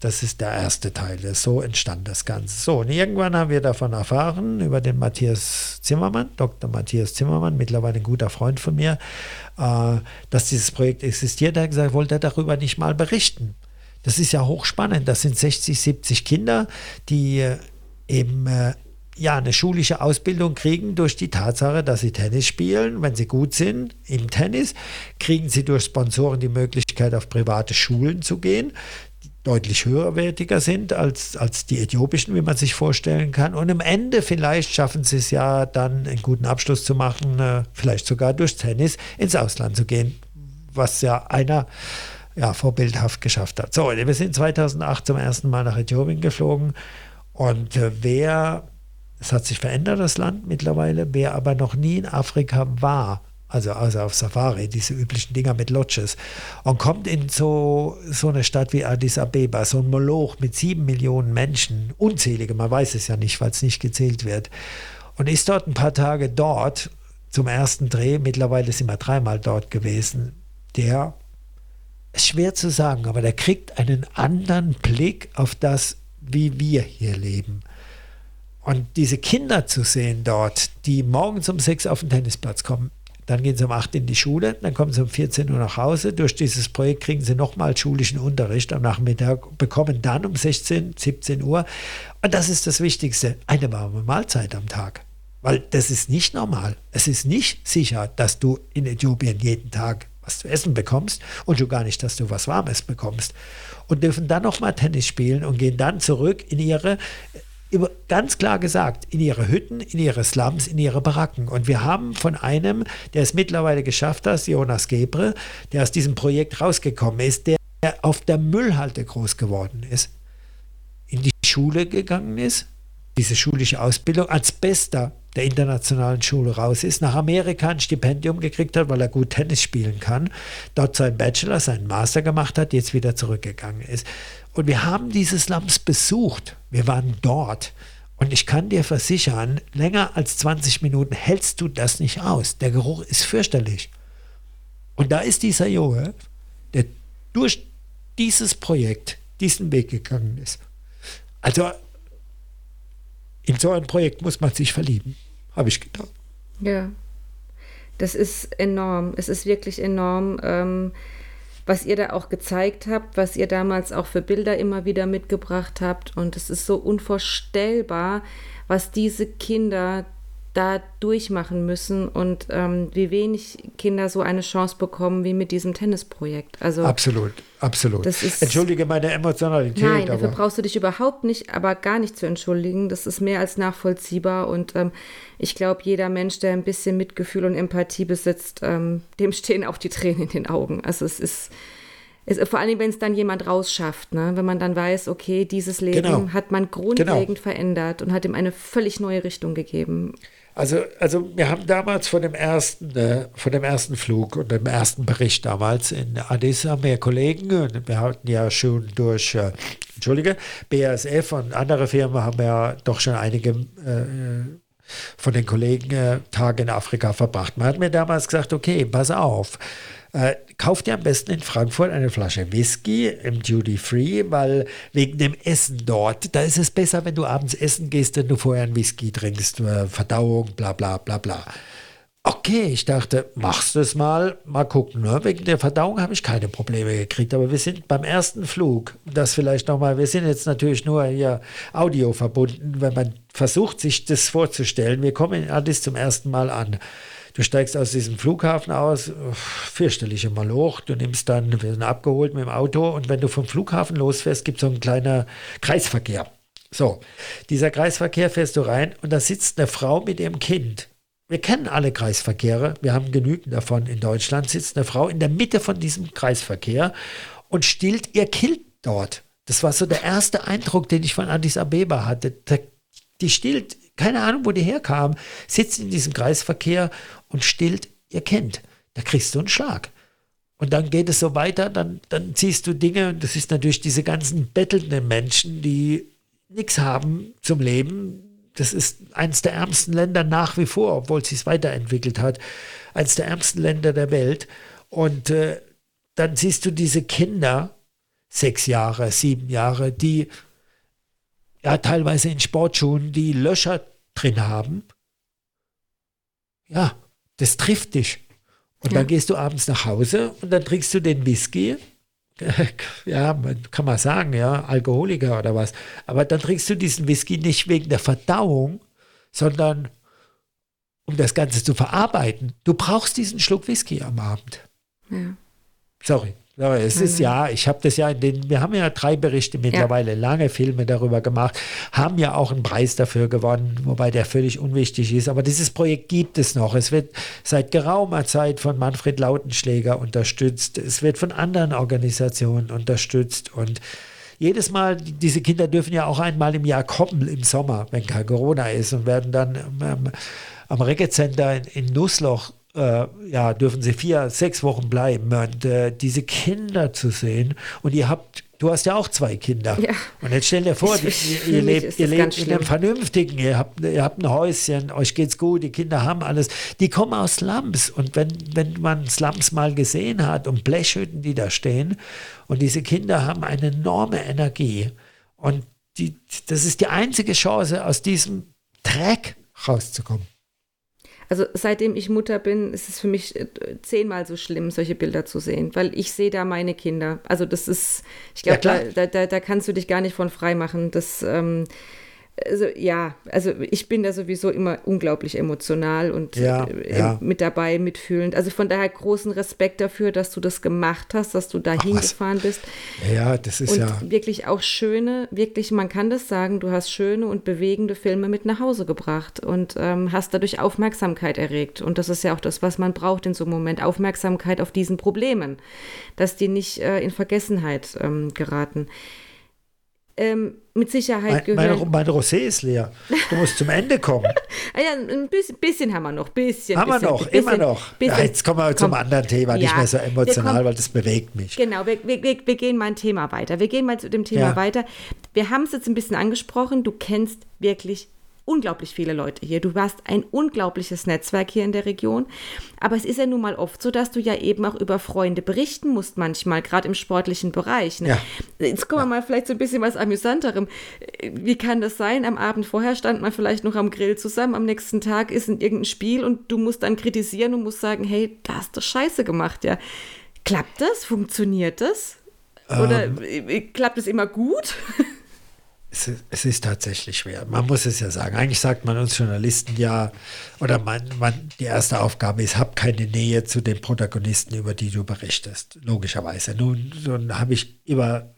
Das ist der erste Teil. So entstand das Ganze. So, und irgendwann haben wir davon erfahren, über den Matthias Zimmermann, Dr. Matthias Zimmermann, mittlerweile ein guter Freund von mir, äh, dass dieses Projekt existiert. Er hat gesagt, wollte er darüber nicht mal berichten. Das ist ja hochspannend. Das sind 60, 70 Kinder, die äh, eben äh, ja, eine schulische Ausbildung kriegen durch die Tatsache, dass sie Tennis spielen. Wenn sie gut sind im Tennis, kriegen sie durch Sponsoren die Möglichkeit, auf private Schulen zu gehen deutlich höherwertiger sind als, als die äthiopischen, wie man sich vorstellen kann. Und am Ende vielleicht schaffen sie es ja dann, einen guten Abschluss zu machen, äh, vielleicht sogar durch Tennis ins Ausland zu gehen, was ja einer ja, vorbildhaft geschafft hat. So, wir sind 2008 zum ersten Mal nach Äthiopien geflogen und äh, wer, es hat sich verändert, das Land mittlerweile, wer aber noch nie in Afrika war, also, also auf Safari, diese üblichen Dinger mit Lodges, und kommt in so, so eine Stadt wie Addis Abeba, so ein Moloch mit sieben Millionen Menschen, unzählige, man weiß es ja nicht, weil es nicht gezählt wird, und ist dort ein paar Tage dort zum ersten Dreh, mittlerweile sind wir dreimal dort gewesen, der, ist schwer zu sagen, aber der kriegt einen anderen Blick auf das, wie wir hier leben. Und diese Kinder zu sehen dort, die morgens um sechs auf den Tennisplatz kommen, dann gehen sie um 8 in die Schule, dann kommen sie um 14 Uhr nach Hause. Durch dieses Projekt kriegen sie nochmal schulischen Unterricht am Nachmittag, bekommen dann um 16, 17 Uhr, und das ist das Wichtigste, eine warme Mahlzeit am Tag. Weil das ist nicht normal. Es ist nicht sicher, dass du in Äthiopien jeden Tag was zu essen bekommst und schon gar nicht, dass du was Warmes bekommst. Und dürfen dann nochmal Tennis spielen und gehen dann zurück in ihre ganz klar gesagt, in ihre Hütten, in ihre Slums, in ihre Baracken. Und wir haben von einem, der es mittlerweile geschafft hat, Jonas Gebre, der aus diesem Projekt rausgekommen ist, der auf der Müllhalde groß geworden ist, in die Schule gegangen ist, diese schulische Ausbildung als Bester der internationalen Schule raus ist, nach Amerika ein Stipendium gekriegt hat, weil er gut Tennis spielen kann, dort seinen Bachelor, seinen Master gemacht hat, jetzt wieder zurückgegangen ist. Und wir haben diese Slums besucht. Wir waren dort. Und ich kann dir versichern, länger als 20 Minuten hältst du das nicht aus. Der Geruch ist fürchterlich. Und da ist dieser Junge, der durch dieses Projekt diesen Weg gegangen ist. Also in so ein Projekt muss man sich verlieben, habe ich gedacht. Ja, das ist enorm. Es ist wirklich enorm. Ähm, was ihr da auch gezeigt habt, was ihr damals auch für Bilder immer wieder mitgebracht habt. Und es ist so unvorstellbar, was diese Kinder da durchmachen müssen und ähm, wie wenig Kinder so eine Chance bekommen wie mit diesem Tennisprojekt. Also absolut, absolut. Ist, Entschuldige meine Emotionalität. Nein, dafür brauchst du dich überhaupt nicht, aber gar nicht zu entschuldigen. Das ist mehr als nachvollziehbar und ähm, ich glaube, jeder Mensch, der ein bisschen Mitgefühl und Empathie besitzt, ähm, dem stehen auch die Tränen in den Augen. Also es ist es, vor allem, wenn es dann jemand rausschafft, ne? wenn man dann weiß, okay, dieses Leben genau. hat man grundlegend genau. verändert und hat ihm eine völlig neue Richtung gegeben. Also, also wir haben damals von dem ersten, äh, von dem ersten Flug und dem ersten Bericht damals in Addis haben wir Kollegen und wir hatten ja schon durch, äh, Entschuldige, BASF und andere Firmen haben ja doch schon einige äh, von den Kollegen äh, Tage in Afrika verbracht. Man hat mir damals gesagt, okay, pass auf, äh, kauft ihr am besten in Frankfurt eine Flasche Whisky im Duty Free, weil wegen dem Essen dort, da ist es besser, wenn du abends essen gehst, wenn du vorher einen Whisky trinkst, äh, Verdauung, bla bla bla bla. Okay, ich dachte, machst du es mal, mal gucken. Ne? Wegen der Verdauung habe ich keine Probleme gekriegt, aber wir sind beim ersten Flug, das vielleicht nochmal, wir sind jetzt natürlich nur hier Audio verbunden, wenn man versucht, sich das vorzustellen. Wir kommen in Addis zum ersten Mal an. Du steigst aus diesem Flughafen aus, fürchterlich immer Loch. Du nimmst dann, wir sind abgeholt mit dem Auto und wenn du vom Flughafen losfährst, gibt es so einen kleinen Kreisverkehr. So, dieser Kreisverkehr fährst du rein und da sitzt eine Frau mit ihrem Kind. Wir kennen alle Kreisverkehre, wir haben genügend davon in Deutschland, sitzt eine Frau in der Mitte von diesem Kreisverkehr und stillt ihr Kind dort. Das war so der erste Eindruck, den ich von Addis Abeba hatte. Die stillt keine Ahnung, wo die herkam, sitzt in diesem Kreisverkehr und stillt ihr Kind. Da kriegst du einen Schlag. Und dann geht es so weiter, dann, dann ziehst du Dinge, und das ist natürlich diese ganzen bettelnden Menschen, die nichts haben zum Leben. Das ist eines der ärmsten Länder nach wie vor, obwohl es weiterentwickelt hat. Eines der ärmsten Länder der Welt. Und äh, dann siehst du diese Kinder, sechs Jahre, sieben Jahre, die ja teilweise in Sportschuhen die Löcher drin haben. Ja, das trifft dich. Und ja. dann gehst du abends nach Hause und dann trinkst du den Whisky. Ja, kann man sagen, ja, Alkoholiker oder was. Aber dann trinkst du diesen Whisky nicht wegen der Verdauung, sondern um das Ganze zu verarbeiten. Du brauchst diesen Schluck Whisky am Abend. Ja. Sorry. Ja, es mhm. ist ja, ich habe das ja in den, wir haben ja drei Berichte mittlerweile, ja. lange Filme darüber gemacht, haben ja auch einen Preis dafür gewonnen, wobei der völlig unwichtig ist. Aber dieses Projekt gibt es noch. Es wird seit geraumer Zeit von Manfred Lautenschläger unterstützt. Es wird von anderen Organisationen unterstützt und jedes Mal, diese Kinder dürfen ja auch einmal im Jahr kommen im Sommer, wenn kein Corona ist und werden dann ähm, am Reggae Center in, in Nussloch äh, ja, dürfen sie vier, sechs Wochen bleiben und äh, diese Kinder zu sehen und ihr habt Du hast ja auch zwei Kinder. Ja. Und jetzt stell dir vor, ich, ihr, ihr lebt, ihr lebt in einem vernünftigen, ihr habt, ihr habt ein Häuschen, euch geht's gut, die Kinder haben alles. Die kommen aus Slums. Und wenn, wenn man Slums mal gesehen hat und Blechhütten, die da stehen, und diese Kinder haben eine enorme Energie. Und die, das ist die einzige Chance, aus diesem Dreck rauszukommen. Also seitdem ich Mutter bin, ist es für mich äh, zehnmal so schlimm, solche Bilder zu sehen, weil ich sehe da meine Kinder. Also das ist, ich glaube, ja, da, da, da, kannst du dich gar nicht von frei machen. Das, ähm, also ja, also ich bin da sowieso immer unglaublich emotional und ja, äh, ja. mit dabei, mitfühlend. Also von daher großen Respekt dafür, dass du das gemacht hast, dass du da Ach, hingefahren was? bist. Ja, das ist und ja. wirklich auch schöne, wirklich, man kann das sagen, du hast schöne und bewegende Filme mit nach Hause gebracht und ähm, hast dadurch Aufmerksamkeit erregt. Und das ist ja auch das, was man braucht in so einem Moment, Aufmerksamkeit auf diesen Problemen, dass die nicht äh, in Vergessenheit ähm, geraten ähm, mit Sicherheit mein, gehören. Mein, mein Rosé ist leer. Du musst zum Ende kommen. ah ja, ein bisschen, bisschen, haben wir noch. Bisschen, haben bisschen, wir noch, bisschen, immer noch. Ja, jetzt kommen wir komm, zum anderen Thema, ja, nicht mehr so emotional, kommen, weil das bewegt mich. Genau, wir, wir, wir, gehen mal ein Thema weiter. Wir gehen mal zu dem Thema ja. weiter. Wir haben es jetzt ein bisschen angesprochen. Du kennst wirklich unglaublich viele Leute hier. Du hast ein unglaubliches Netzwerk hier in der Region. Aber es ist ja nun mal oft so, dass du ja eben auch über Freunde berichten musst, manchmal, gerade im sportlichen Bereich. Ne? Ja. Jetzt kommen wir mal vielleicht so ein bisschen was Amüsanterem. Wie kann das sein? Am Abend vorher stand man vielleicht noch am Grill zusammen, am nächsten Tag ist in irgendein Spiel und du musst dann kritisieren und musst sagen, hey, da hast du Scheiße gemacht, ja. Klappt das? Funktioniert das? Oder ähm, äh, klappt es immer gut? es, es, ist tatsächlich schwer. Man muss es ja sagen. Eigentlich sagt man uns Journalisten ja, oder man, man, die erste Aufgabe ist, hab keine Nähe zu den Protagonisten, über die du berichtest. Logischerweise. Nun, nun habe ich immer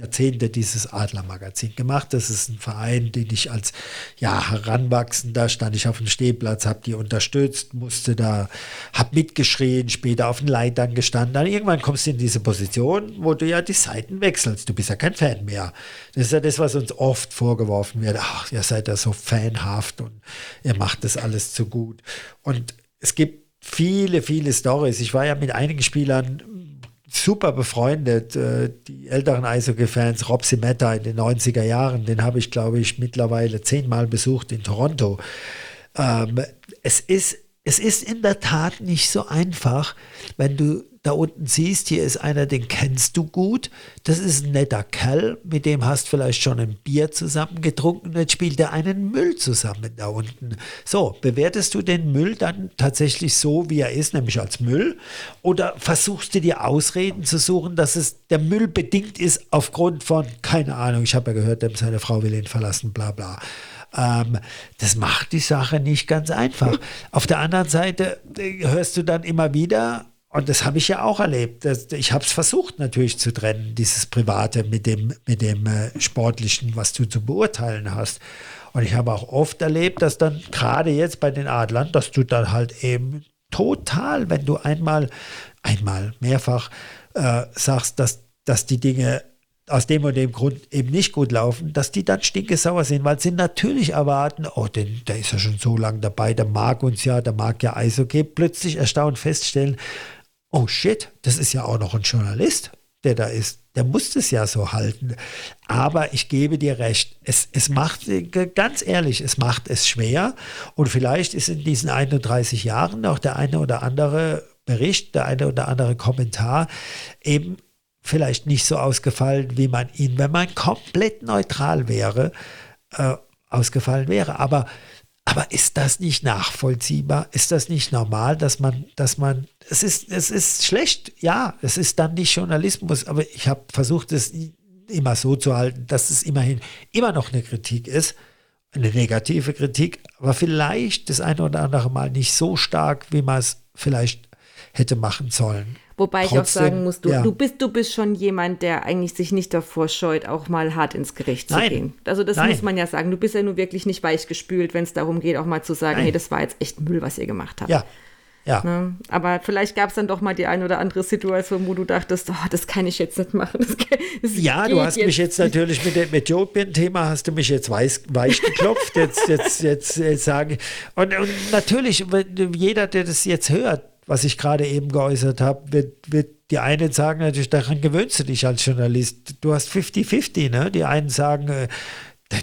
Jahrzehnte dieses Adlermagazin gemacht. Das ist ein Verein, den ich als ja, Heranwachsender stand ich auf dem Stehplatz, habe die unterstützt, musste da, habe mitgeschrien, später auf den Leitern gestanden. Dann irgendwann kommst du in diese Position, wo du ja die Seiten wechselst. Du bist ja kein Fan mehr. Das ist ja das, was uns oft vorgeworfen wird. Ach, ihr seid ja so fanhaft und ihr macht das alles zu gut. Und es gibt viele, viele Stories. Ich war ja mit einigen Spielern super befreundet. Äh, die älteren Eishockey-Fans, Rob Simetta in den 90er Jahren, den habe ich, glaube ich, mittlerweile zehnmal besucht in Toronto. Ähm, es, ist, es ist in der Tat nicht so einfach, wenn du da unten siehst, hier ist einer, den kennst du gut. Das ist ein netter Kerl, mit dem hast vielleicht schon ein Bier zusammen getrunken. Jetzt spielt er einen Müll zusammen da unten. So, bewertest du den Müll dann tatsächlich so, wie er ist, nämlich als Müll? Oder versuchst du dir Ausreden zu suchen, dass es der Müll bedingt ist aufgrund von, keine Ahnung, ich habe ja gehört, seine Frau will ihn verlassen, bla bla. Ähm, das macht die Sache nicht ganz einfach. Auf der anderen Seite äh, hörst du dann immer wieder, und das habe ich ja auch erlebt. Ich habe es versucht natürlich zu trennen, dieses Private mit dem, mit dem äh, Sportlichen, was du zu beurteilen hast. Und ich habe auch oft erlebt, dass dann gerade jetzt bei den Adlern, dass du dann halt eben total, wenn du einmal, einmal, mehrfach äh, sagst, dass, dass die Dinge aus dem und dem Grund eben nicht gut laufen, dass die dann stinkesauer sind, weil sie natürlich erwarten, oh, denn, der ist ja schon so lange dabei, der mag uns ja, der mag ja Eishockey, plötzlich erstaunt feststellen, oh shit, das ist ja auch noch ein Journalist, der da ist. Der muss es ja so halten. Aber ich gebe dir recht, es, es macht, ganz ehrlich, es macht es schwer. Und vielleicht ist in diesen 31 Jahren auch der eine oder andere Bericht, der eine oder andere Kommentar eben vielleicht nicht so ausgefallen, wie man ihn, wenn man komplett neutral wäre, äh, ausgefallen wäre. Aber, aber ist das nicht nachvollziehbar? Ist das nicht normal, dass man, dass man, es ist, es ist schlecht, ja, es ist dann nicht Journalismus, aber ich habe versucht, es immer so zu halten, dass es immerhin immer noch eine Kritik ist, eine negative Kritik, aber vielleicht das eine oder andere Mal nicht so stark, wie man es vielleicht hätte machen sollen. Wobei Trotzdem, ich auch sagen muss, du, ja. du, bist, du bist schon jemand, der eigentlich sich nicht davor scheut, auch mal hart ins Gericht zu Nein. gehen. Also das Nein. muss man ja sagen. Du bist ja nur wirklich nicht weichgespült, wenn es darum geht, auch mal zu sagen, Nein. hey, das war jetzt echt Müll, was ihr gemacht habt. Ja. Ja. Ne? Aber vielleicht gab es dann doch mal die ein oder andere Situation, wo du dachtest, oh, das kann ich jetzt nicht machen. Das, das ja, du hast jetzt mich jetzt natürlich mit dem Äthiopien-Thema hast du mich jetzt weich, weich geklopft. jetzt, jetzt, jetzt, jetzt sagen. Und, und natürlich, jeder, der das jetzt hört, was ich gerade eben geäußert habe, wird, wird die einen sagen natürlich, daran gewöhnst du dich als Journalist. Du hast 50-50, ne? Die einen sagen, äh,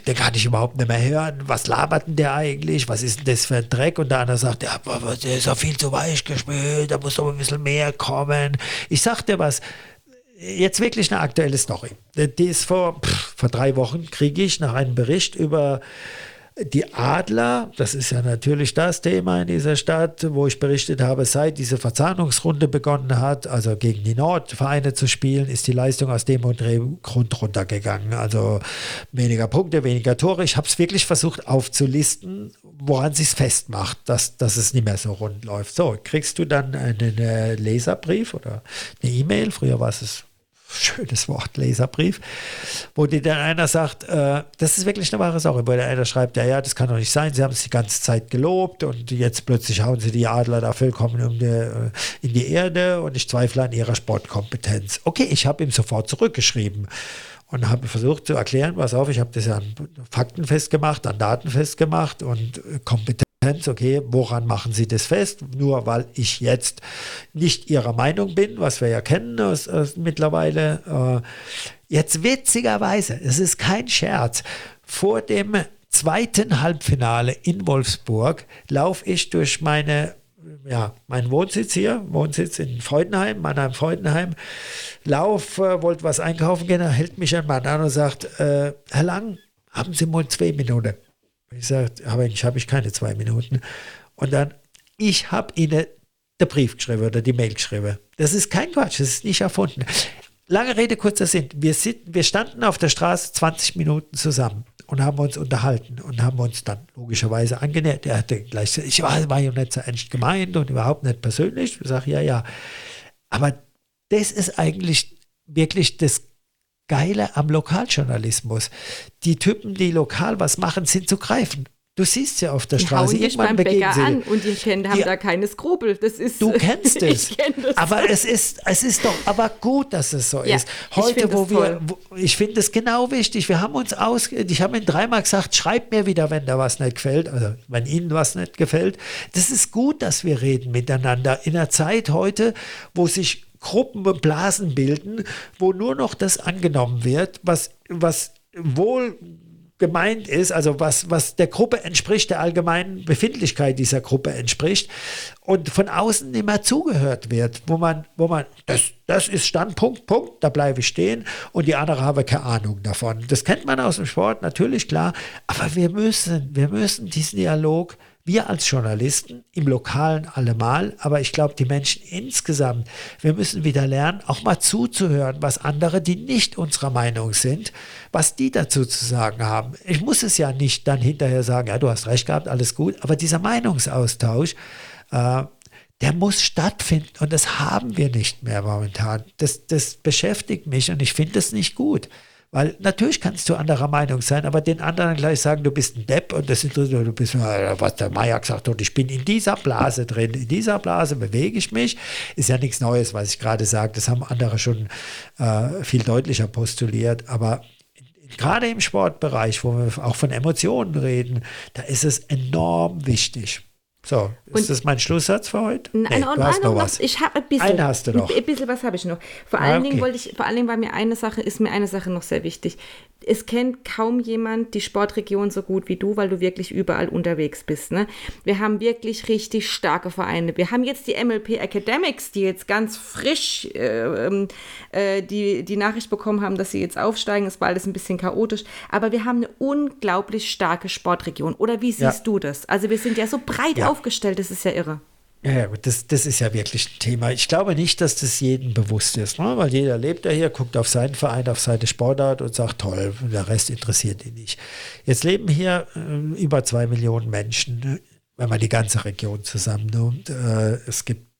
der, kann ich überhaupt nicht mehr hören. Was labert denn der eigentlich? Was ist denn das für ein Dreck? Und der andere sagt, ja, der ist ja viel zu weich gespült, da muss doch ein bisschen mehr kommen. Ich sag dir was, jetzt wirklich eine aktuelle Story. Die ist vor, pff, vor drei Wochen, kriege ich nach einem Bericht über die Adler, das ist ja natürlich das Thema in dieser Stadt, wo ich berichtet habe, seit diese Verzahnungsrunde begonnen hat, also gegen die Nordvereine zu spielen, ist die Leistung aus dem Grund runtergegangen. Also weniger Punkte, weniger Tore. Ich habe es wirklich versucht aufzulisten, woran sich festmacht, dass, dass es nicht mehr so rund läuft. So, kriegst du dann einen äh, Leserbrief oder eine E-Mail, früher war es schönes Wort, Leserbrief, wo dir dann einer sagt, äh, das ist wirklich eine wahre Sache, wo der einer schreibt, ja, ja, das kann doch nicht sein, sie haben es die ganze Zeit gelobt und jetzt plötzlich hauen sie die Adler da vollkommen um die, äh, in die Erde und ich zweifle an ihrer Sportkompetenz. Okay, ich habe ihm sofort zurückgeschrieben und habe versucht zu erklären, pass auf, ich habe das ja an Fakten festgemacht, an Daten festgemacht und Kompetenz okay, woran machen Sie das fest? Nur weil ich jetzt nicht Ihrer Meinung bin, was wir ja kennen aus, aus mittlerweile. Äh, jetzt witzigerweise, es ist kein Scherz, vor dem zweiten Halbfinale in Wolfsburg laufe ich durch meine ja, meinen Wohnsitz hier, Wohnsitz in Freudenheim, Mannheim-Freudenheim, lauf, äh, wollte was einkaufen gehen, hält mich ein Mann an und sagt, äh, Herr Lang, haben Sie mal zwei Minuten? Ich sage, aber eigentlich habe ich keine zwei Minuten. Und dann, ich habe Ihnen den Brief geschrieben oder die Mail geschrieben. Das ist kein Quatsch, das ist nicht erfunden. Lange Rede, kurzer Sinn. Wir, sind, wir standen auf der Straße 20 Minuten zusammen und haben uns unterhalten und haben uns dann logischerweise angenähert. Er hatte gleich ich war, war ja nicht so ernst gemeint und überhaupt nicht persönlich. Ich sage, ja, ja. Aber das ist eigentlich wirklich das Geile am Lokaljournalismus. Die Typen, die lokal was machen, sind zu greifen. Du siehst ja auf der die Straße. Hauen dich beim Bäcker an und die kennen, haben die, da keine Skrupel. Das ist, du kennst es. kenn aber es ist, es ist doch aber gut, dass es so ja, ist. Heute, wo wir, wo, ich finde es genau wichtig. Wir haben uns aus, ich habe Ihnen dreimal gesagt, schreibt mir wieder, wenn da was nicht gefällt, also wenn Ihnen was nicht gefällt. Das ist gut, dass wir reden miteinander. In einer Zeit heute, wo sich Gruppen Blasen bilden, wo nur noch das angenommen wird, was, was wohl gemeint ist, also was, was der Gruppe entspricht, der allgemeinen Befindlichkeit dieser Gruppe entspricht und von außen immer zugehört wird, wo man, wo man, das, das ist Standpunkt, Punkt, da bleibe ich stehen und die andere habe keine Ahnung davon. Das kennt man aus dem Sport, natürlich klar, aber wir müssen, wir müssen diesen Dialog wir als Journalisten im Lokalen allemal, aber ich glaube, die Menschen insgesamt, wir müssen wieder lernen, auch mal zuzuhören, was andere, die nicht unserer Meinung sind, was die dazu zu sagen haben. Ich muss es ja nicht dann hinterher sagen, ja, du hast recht gehabt, alles gut, aber dieser Meinungsaustausch, äh, der muss stattfinden und das haben wir nicht mehr momentan. Das, das beschäftigt mich und ich finde es nicht gut. Weil natürlich kannst du anderer Meinung sein, aber den anderen gleich sagen, du bist ein Depp und das interessiert du bist, was der Meier gesagt hat, ich bin in dieser Blase drin, in dieser Blase bewege ich mich. Ist ja nichts Neues, was ich gerade sage. Das haben andere schon äh, viel deutlicher postuliert. Aber gerade im Sportbereich, wo wir auch von Emotionen reden, da ist es enorm wichtig. So, ist und das mein Schlusssatz für heute? Nein, nee, du hast noch, was. Ich habe ein bisschen. Einen hast du noch. Ein bisschen was habe ich noch. Vor allen ah, okay. Dingen wollte ich, vor allen Dingen war mir eine Sache, ist mir eine Sache noch sehr wichtig. Es kennt kaum jemand die Sportregion so gut wie du, weil du wirklich überall unterwegs bist. Ne? Wir haben wirklich richtig starke Vereine. Wir haben jetzt die MLP Academics, die jetzt ganz frisch äh, ähm, äh, die, die Nachricht bekommen haben, dass sie jetzt aufsteigen. Es war alles ein bisschen chaotisch. Aber wir haben eine unglaublich starke Sportregion. Oder wie siehst ja. du das? Also wir sind ja so breit ja. aufgestellt, das ist ja irre. Ja, das, das ist ja wirklich ein Thema. Ich glaube nicht, dass das jedem bewusst ist, ne? weil jeder lebt ja hier, guckt auf seinen Verein, auf seine Sportart und sagt, toll, der Rest interessiert ihn nicht. Jetzt leben hier äh, über zwei Millionen Menschen, wenn man die ganze Region zusammennimmt. Äh, es gibt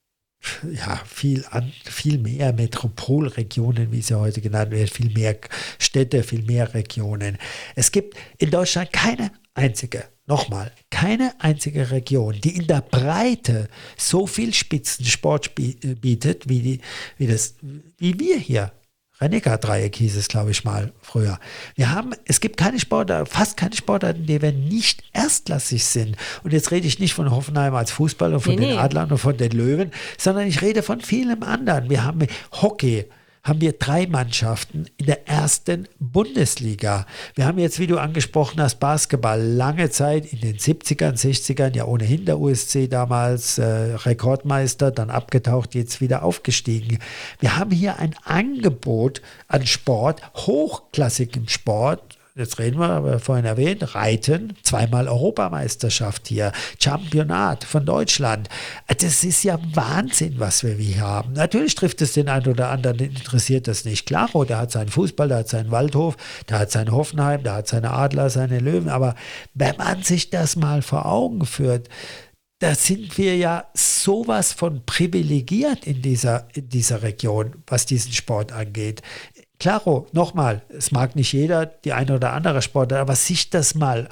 ja, viel, an, viel mehr Metropolregionen, wie sie heute genannt werden, viel mehr Städte, viel mehr Regionen. Es gibt in Deutschland keine einzige Nochmal, keine einzige Region, die in der Breite so viel Spitzensport äh, bietet, wie, die, wie, das, wie wir hier. Rennecker-Dreieck hieß es, glaube ich, mal früher. Wir haben, es gibt keine Sportarten, fast keine Sportarten, die wir nicht erstklassig sind. Und jetzt rede ich nicht von Hoffenheim als Fußball und von nee, den nee. Adlern und von den Löwen, sondern ich rede von vielem anderen. Wir haben Hockey, haben wir drei Mannschaften in der ersten Bundesliga. Wir haben jetzt, wie du angesprochen hast, Basketball lange Zeit in den 70ern, 60ern, ja ohnehin der USC damals äh, Rekordmeister, dann abgetaucht, jetzt wieder aufgestiegen. Wir haben hier ein Angebot an Sport, hochklassigem Sport, jetzt reden wir, aber vorhin erwähnt, Reiten, zweimal Europameisterschaft hier, Championat von Deutschland. Das ist ja Wahnsinn, was wir hier haben. Natürlich trifft es den einen oder anderen, interessiert das nicht. Klaro, der hat seinen Fußball, der hat seinen Waldhof, der hat sein Hoffenheim, der hat seine Adler, seine Löwen. Aber wenn man sich das mal vor Augen führt, da sind wir ja sowas von privilegiert in dieser, in dieser Region, was diesen Sport angeht. Klaro, nochmal, es mag nicht jeder, die eine oder andere Sportart, aber sich das mal,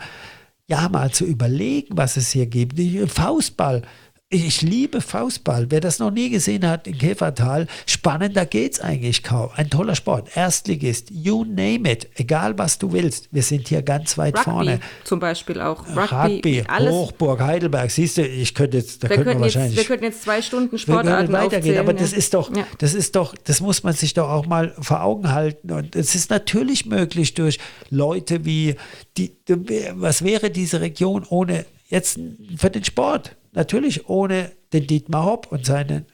ja, mal zu überlegen, was es hier gibt. Faustball, ich liebe Faustball. Wer das noch nie gesehen hat in Käfertal, spannender geht's eigentlich kaum. Ein toller Sport. Erstligist, you name it. Egal was du willst. Wir sind hier ganz weit Rugby vorne. Zum Beispiel auch. Rugby, Rugby alles. Hochburg, Heidelberg. Siehst du, ich könnte jetzt, da wir könnten wir wahrscheinlich. Jetzt, wir könnten jetzt zwei Stunden Sportarten weitergehen, aufzählen, aber ja. das ist doch, ja. das ist doch, das muss man sich doch auch mal vor Augen halten. Und es ist natürlich möglich durch Leute wie die, was wäre diese Region ohne jetzt für den Sport? Natürlich ohne den Dietmar Hopp und seinen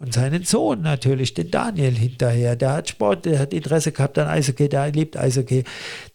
und seinen Sohn natürlich, den Daniel hinterher. Der hat Sport, der hat Interesse gehabt an Eishockey, der liebt Eishockey.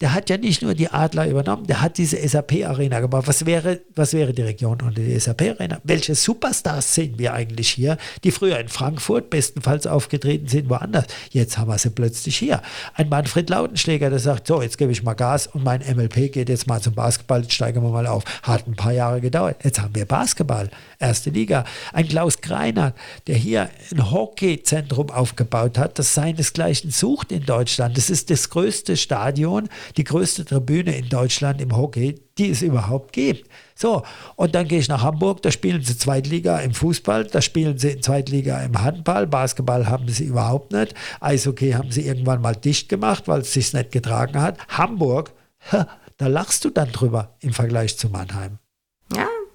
Der hat ja nicht nur die Adler übernommen, der hat diese SAP-Arena gemacht. Was wäre, was wäre die Region ohne die SAP-Arena? Welche Superstars sehen wir eigentlich hier, die früher in Frankfurt bestenfalls aufgetreten sind, woanders? Jetzt haben wir sie plötzlich hier. Ein Manfred Lautenschläger, der sagt, so, jetzt gebe ich mal Gas und mein MLP geht jetzt mal zum Basketball, jetzt steigen wir mal auf. Hat ein paar Jahre gedauert. Jetzt haben wir Basketball, erste Liga. Ein Klaus Greiner, der hier ein Hockeyzentrum aufgebaut hat, das seinesgleichen sucht in Deutschland. Das ist das größte Stadion, die größte Tribüne in Deutschland im Hockey, die es überhaupt gibt. So, und dann gehe ich nach Hamburg, da spielen sie Zweitliga im Fußball, da spielen sie in Zweitliga im Handball, Basketball haben sie überhaupt nicht, Eishockey haben sie irgendwann mal dicht gemacht, weil es sich nicht getragen hat. Hamburg, da lachst du dann drüber im Vergleich zu Mannheim.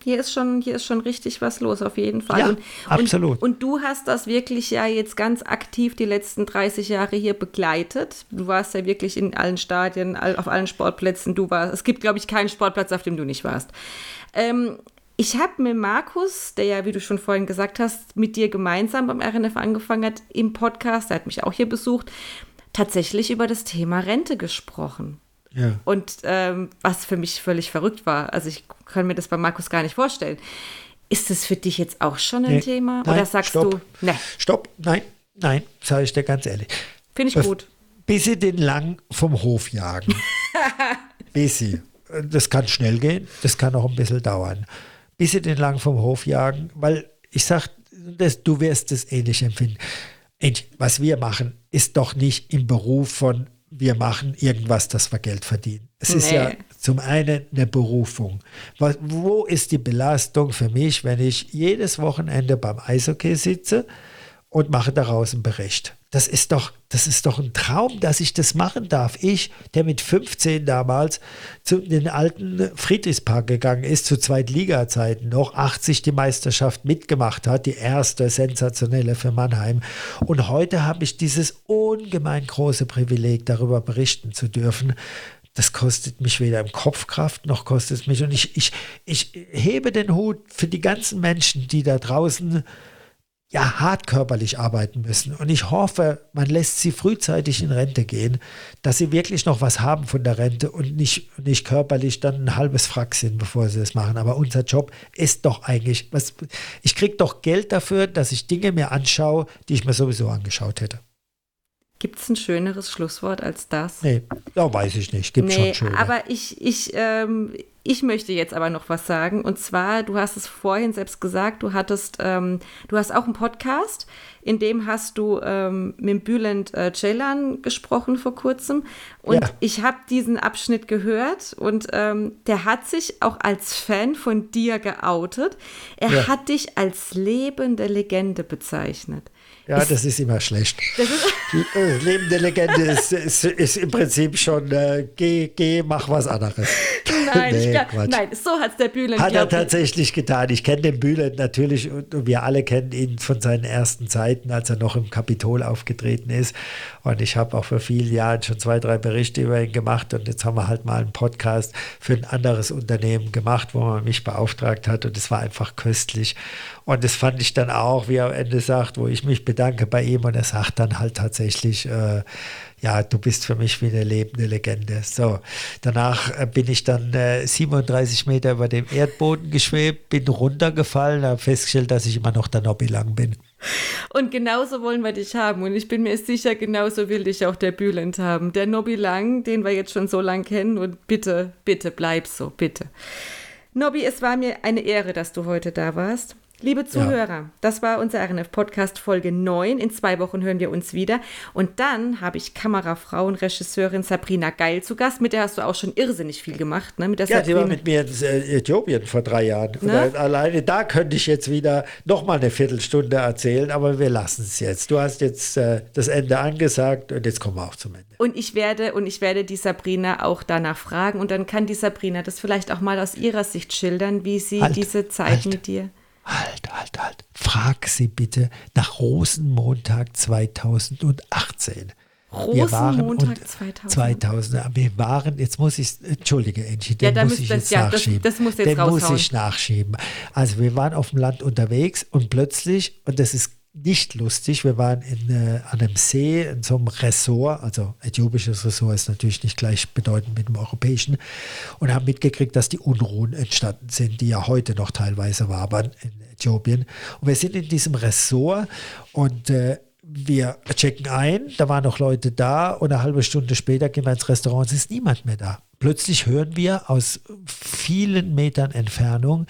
Hier ist schon, hier ist schon richtig was los, auf jeden Fall. Ja, und, absolut. Und, und, du hast das wirklich ja jetzt ganz aktiv die letzten 30 Jahre hier begleitet. Du warst ja wirklich in allen Stadien, auf allen Sportplätzen. Du warst, es gibt, glaube ich, keinen Sportplatz, auf dem du nicht warst. Ähm, ich habe mit Markus, der ja, wie du schon vorhin gesagt hast, mit dir gemeinsam beim RNF angefangen hat, im Podcast, der hat mich auch hier besucht, tatsächlich über das Thema Rente gesprochen. Ja. Und ähm, was für mich völlig verrückt war. Also ich kann mir das bei Markus gar nicht vorstellen. Ist das für dich jetzt auch schon ein nee, Thema? Nein, Oder sagst stopp, du, ne? Stopp, nein, nein, sage ich dir ganz ehrlich. Finde ich gut. Bis sie den lang vom Hof jagen. bis sie. Das kann schnell gehen, das kann auch ein bisschen dauern. Bis sie den lang vom Hof jagen, weil ich sage, du wirst es ähnlich empfinden. Was wir machen, ist doch nicht im Beruf von wir machen irgendwas, dass wir Geld verdienen. Es nee. ist ja zum einen eine Berufung. Wo ist die Belastung für mich, wenn ich jedes Wochenende beim Eishockey sitze und mache daraus einen Bericht? Das ist doch, das ist doch ein Traum, dass ich das machen darf. Ich, der mit 15 damals zu den alten Friedrichspark gegangen ist, zu Zweitliga-Zeiten noch, 80 die Meisterschaft mitgemacht hat, die erste sensationelle für Mannheim. Und heute habe ich dieses ungemein große Privileg, darüber berichten zu dürfen das kostet mich weder im Kopf Kraft noch kostet es mich. Und ich, ich, ich hebe den Hut für die ganzen Menschen, die da draußen ja hart körperlich arbeiten müssen. Und ich hoffe, man lässt sie frühzeitig in Rente gehen, dass sie wirklich noch was haben von der Rente und nicht, nicht körperlich dann ein halbes Frack sind, bevor sie das machen. Aber unser Job ist doch eigentlich, was, ich kriege doch Geld dafür, dass ich Dinge mir anschaue, die ich mir sowieso angeschaut hätte. Gibt es ein schöneres Schlusswort als das? Nee, ja, weiß ich nicht. Gibt nee, schon schöne. Aber ich, ich, ähm, ich möchte jetzt aber noch was sagen. Und zwar, du hast es vorhin selbst gesagt, du hattest, ähm, du hast auch einen Podcast, in dem hast du ähm, mit Bülent äh, Ceylan gesprochen vor kurzem. Und ja. ich habe diesen Abschnitt gehört und ähm, der hat sich auch als Fan von dir geoutet. Er ja. hat dich als lebende Legende bezeichnet. Ja, das ist immer schlecht. Das ist äh, Lebende Legende ist, ist, ist, im Prinzip schon, äh, geh, geh, mach was anderes. Nein, nee, glaub, nein so hat es der Bühlen Hat er tatsächlich getan. Ich kenne den Bühlen natürlich und wir alle kennen ihn von seinen ersten Zeiten, als er noch im Kapitol aufgetreten ist. Und ich habe auch vor vielen Jahren schon zwei, drei Berichte über ihn gemacht. Und jetzt haben wir halt mal einen Podcast für ein anderes Unternehmen gemacht, wo man mich beauftragt hat. Und es war einfach köstlich. Und das fand ich dann auch, wie er am Ende sagt, wo ich mich bedanke bei ihm. Und er sagt dann halt tatsächlich, äh, ja, du bist für mich wie eine lebende Legende. So, danach äh, bin ich dann äh, 37 Meter über dem Erdboden geschwebt, bin runtergefallen, habe festgestellt, dass ich immer noch der Nobby lang bin. Und genauso wollen wir dich haben. Und ich bin mir sicher, genauso will dich auch der Bülent haben. Der Nobby Lang, den wir jetzt schon so lang kennen. Und bitte, bitte bleib so, bitte. Nobby, es war mir eine Ehre, dass du heute da warst. Liebe Zuhörer, ja. das war unser RNF-Podcast Folge 9. In zwei Wochen hören wir uns wieder. Und dann habe ich Kamerafrau und Regisseurin Sabrina Geil zu Gast. Mit der hast du auch schon irrsinnig viel gemacht. Ne? Mit der ja, Sabrina. die war mit mir in äh, Äthiopien vor drei Jahren. Ne? Alleine da könnte ich jetzt wieder noch mal eine Viertelstunde erzählen, aber wir lassen es jetzt. Du hast jetzt äh, das Ende angesagt und jetzt kommen wir auch zum Ende. Und ich werde und ich werde die Sabrina auch danach fragen und dann kann die Sabrina das vielleicht auch mal aus ihrer Sicht schildern, wie sie halt, diese Zeit halt. mit dir halt, halt, halt. Frag sie bitte nach Rosenmontag 2018. Rosenmontag 2000. 2000. Wir waren, jetzt muss ich, entschuldige, Angie, den ja, muss ich jetzt ja, nachschieben. Das, das muss jetzt den raushauen. muss ich nachschieben. Also wir waren auf dem Land unterwegs und plötzlich, und das ist nicht lustig. Wir waren in, äh, an einem See, in so einem Ressort, also äthiopisches Ressort ist natürlich nicht gleichbedeutend mit dem europäischen, und haben mitgekriegt, dass die Unruhen entstanden sind, die ja heute noch teilweise waren in Äthiopien. Und wir sind in diesem Ressort und äh, wir checken ein, da waren noch Leute da und eine halbe Stunde später gehen wir ins Restaurant, es ist niemand mehr da. Plötzlich hören wir aus vielen Metern Entfernung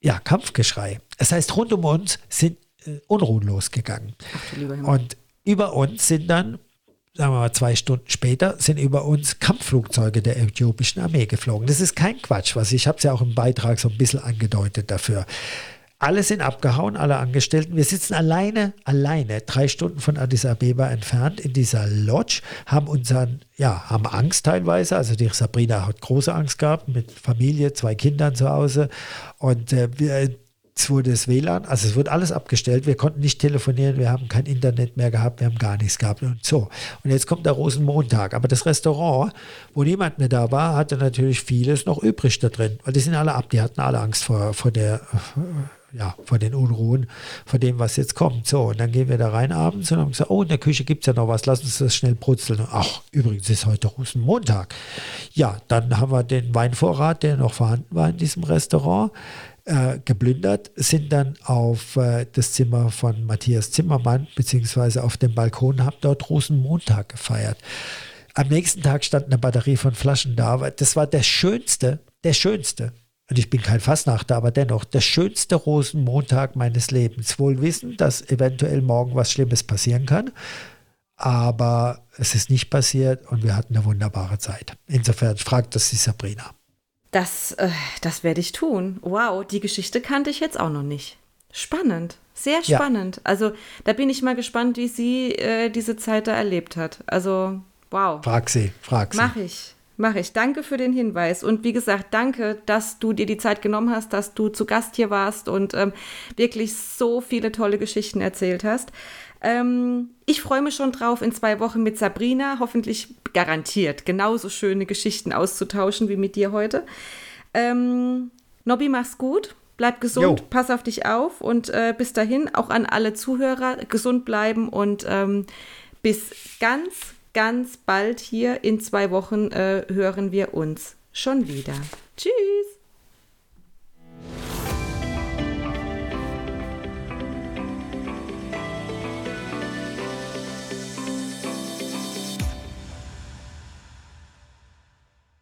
ja, Kampfgeschrei. Das heißt, rund um uns sind Unruhen losgegangen. Ach, und über uns sind dann, sagen wir mal zwei Stunden später, sind über uns Kampfflugzeuge der äthiopischen Armee geflogen. Das ist kein Quatsch, was ich habe es ja auch im Beitrag so ein bisschen angedeutet dafür. Alle sind abgehauen, alle Angestellten. Wir sitzen alleine, alleine, drei Stunden von Addis Abeba entfernt in dieser Lodge, haben unseren, ja, haben Angst teilweise. Also die Sabrina hat große Angst gehabt mit Familie, zwei Kindern zu Hause. Und äh, wir es wurde das WLAN, also es wurde alles abgestellt. Wir konnten nicht telefonieren, wir haben kein Internet mehr gehabt, wir haben gar nichts gehabt und so. Und jetzt kommt der Rosenmontag. Aber das Restaurant, wo niemand mehr da war, hatte natürlich vieles noch übrig da drin. Weil die sind alle ab, die hatten alle Angst vor, vor der ja, vor den Unruhen, vor dem, was jetzt kommt. So, und dann gehen wir da rein abends und haben gesagt, oh, in der Küche gibt es ja noch was, lass uns das schnell brutzeln. Ach, übrigens ist heute Rosenmontag. Ja, dann haben wir den Weinvorrat, der noch vorhanden war in diesem Restaurant, äh, geplündert, sind dann auf äh, das Zimmer von Matthias Zimmermann, beziehungsweise auf dem Balkon, haben dort Rosenmontag gefeiert. Am nächsten Tag stand eine Batterie von Flaschen da. Das war der schönste, der schönste. Und ich bin kein Fassnachter, aber dennoch der schönste Rosenmontag meines Lebens. Wohl wissen, dass eventuell morgen was Schlimmes passieren kann. Aber es ist nicht passiert und wir hatten eine wunderbare Zeit. Insofern fragt das die Sabrina. Das, äh, das werde ich tun. Wow, die Geschichte kannte ich jetzt auch noch nicht. Spannend, sehr spannend. Ja. Also da bin ich mal gespannt, wie sie äh, diese Zeit da erlebt hat. Also wow. Frag sie, frag sie. Mach ich, mach ich. Danke für den Hinweis. Und wie gesagt, danke, dass du dir die Zeit genommen hast, dass du zu Gast hier warst und ähm, wirklich so viele tolle Geschichten erzählt hast. Ähm, ich freue mich schon drauf, in zwei Wochen mit Sabrina hoffentlich garantiert genauso schöne Geschichten auszutauschen wie mit dir heute. Ähm, Nobby, mach's gut. Bleib gesund, jo. pass auf dich auf und äh, bis dahin auch an alle Zuhörer gesund bleiben und ähm, bis ganz, ganz bald hier in zwei Wochen äh, hören wir uns schon wieder. Tschüss!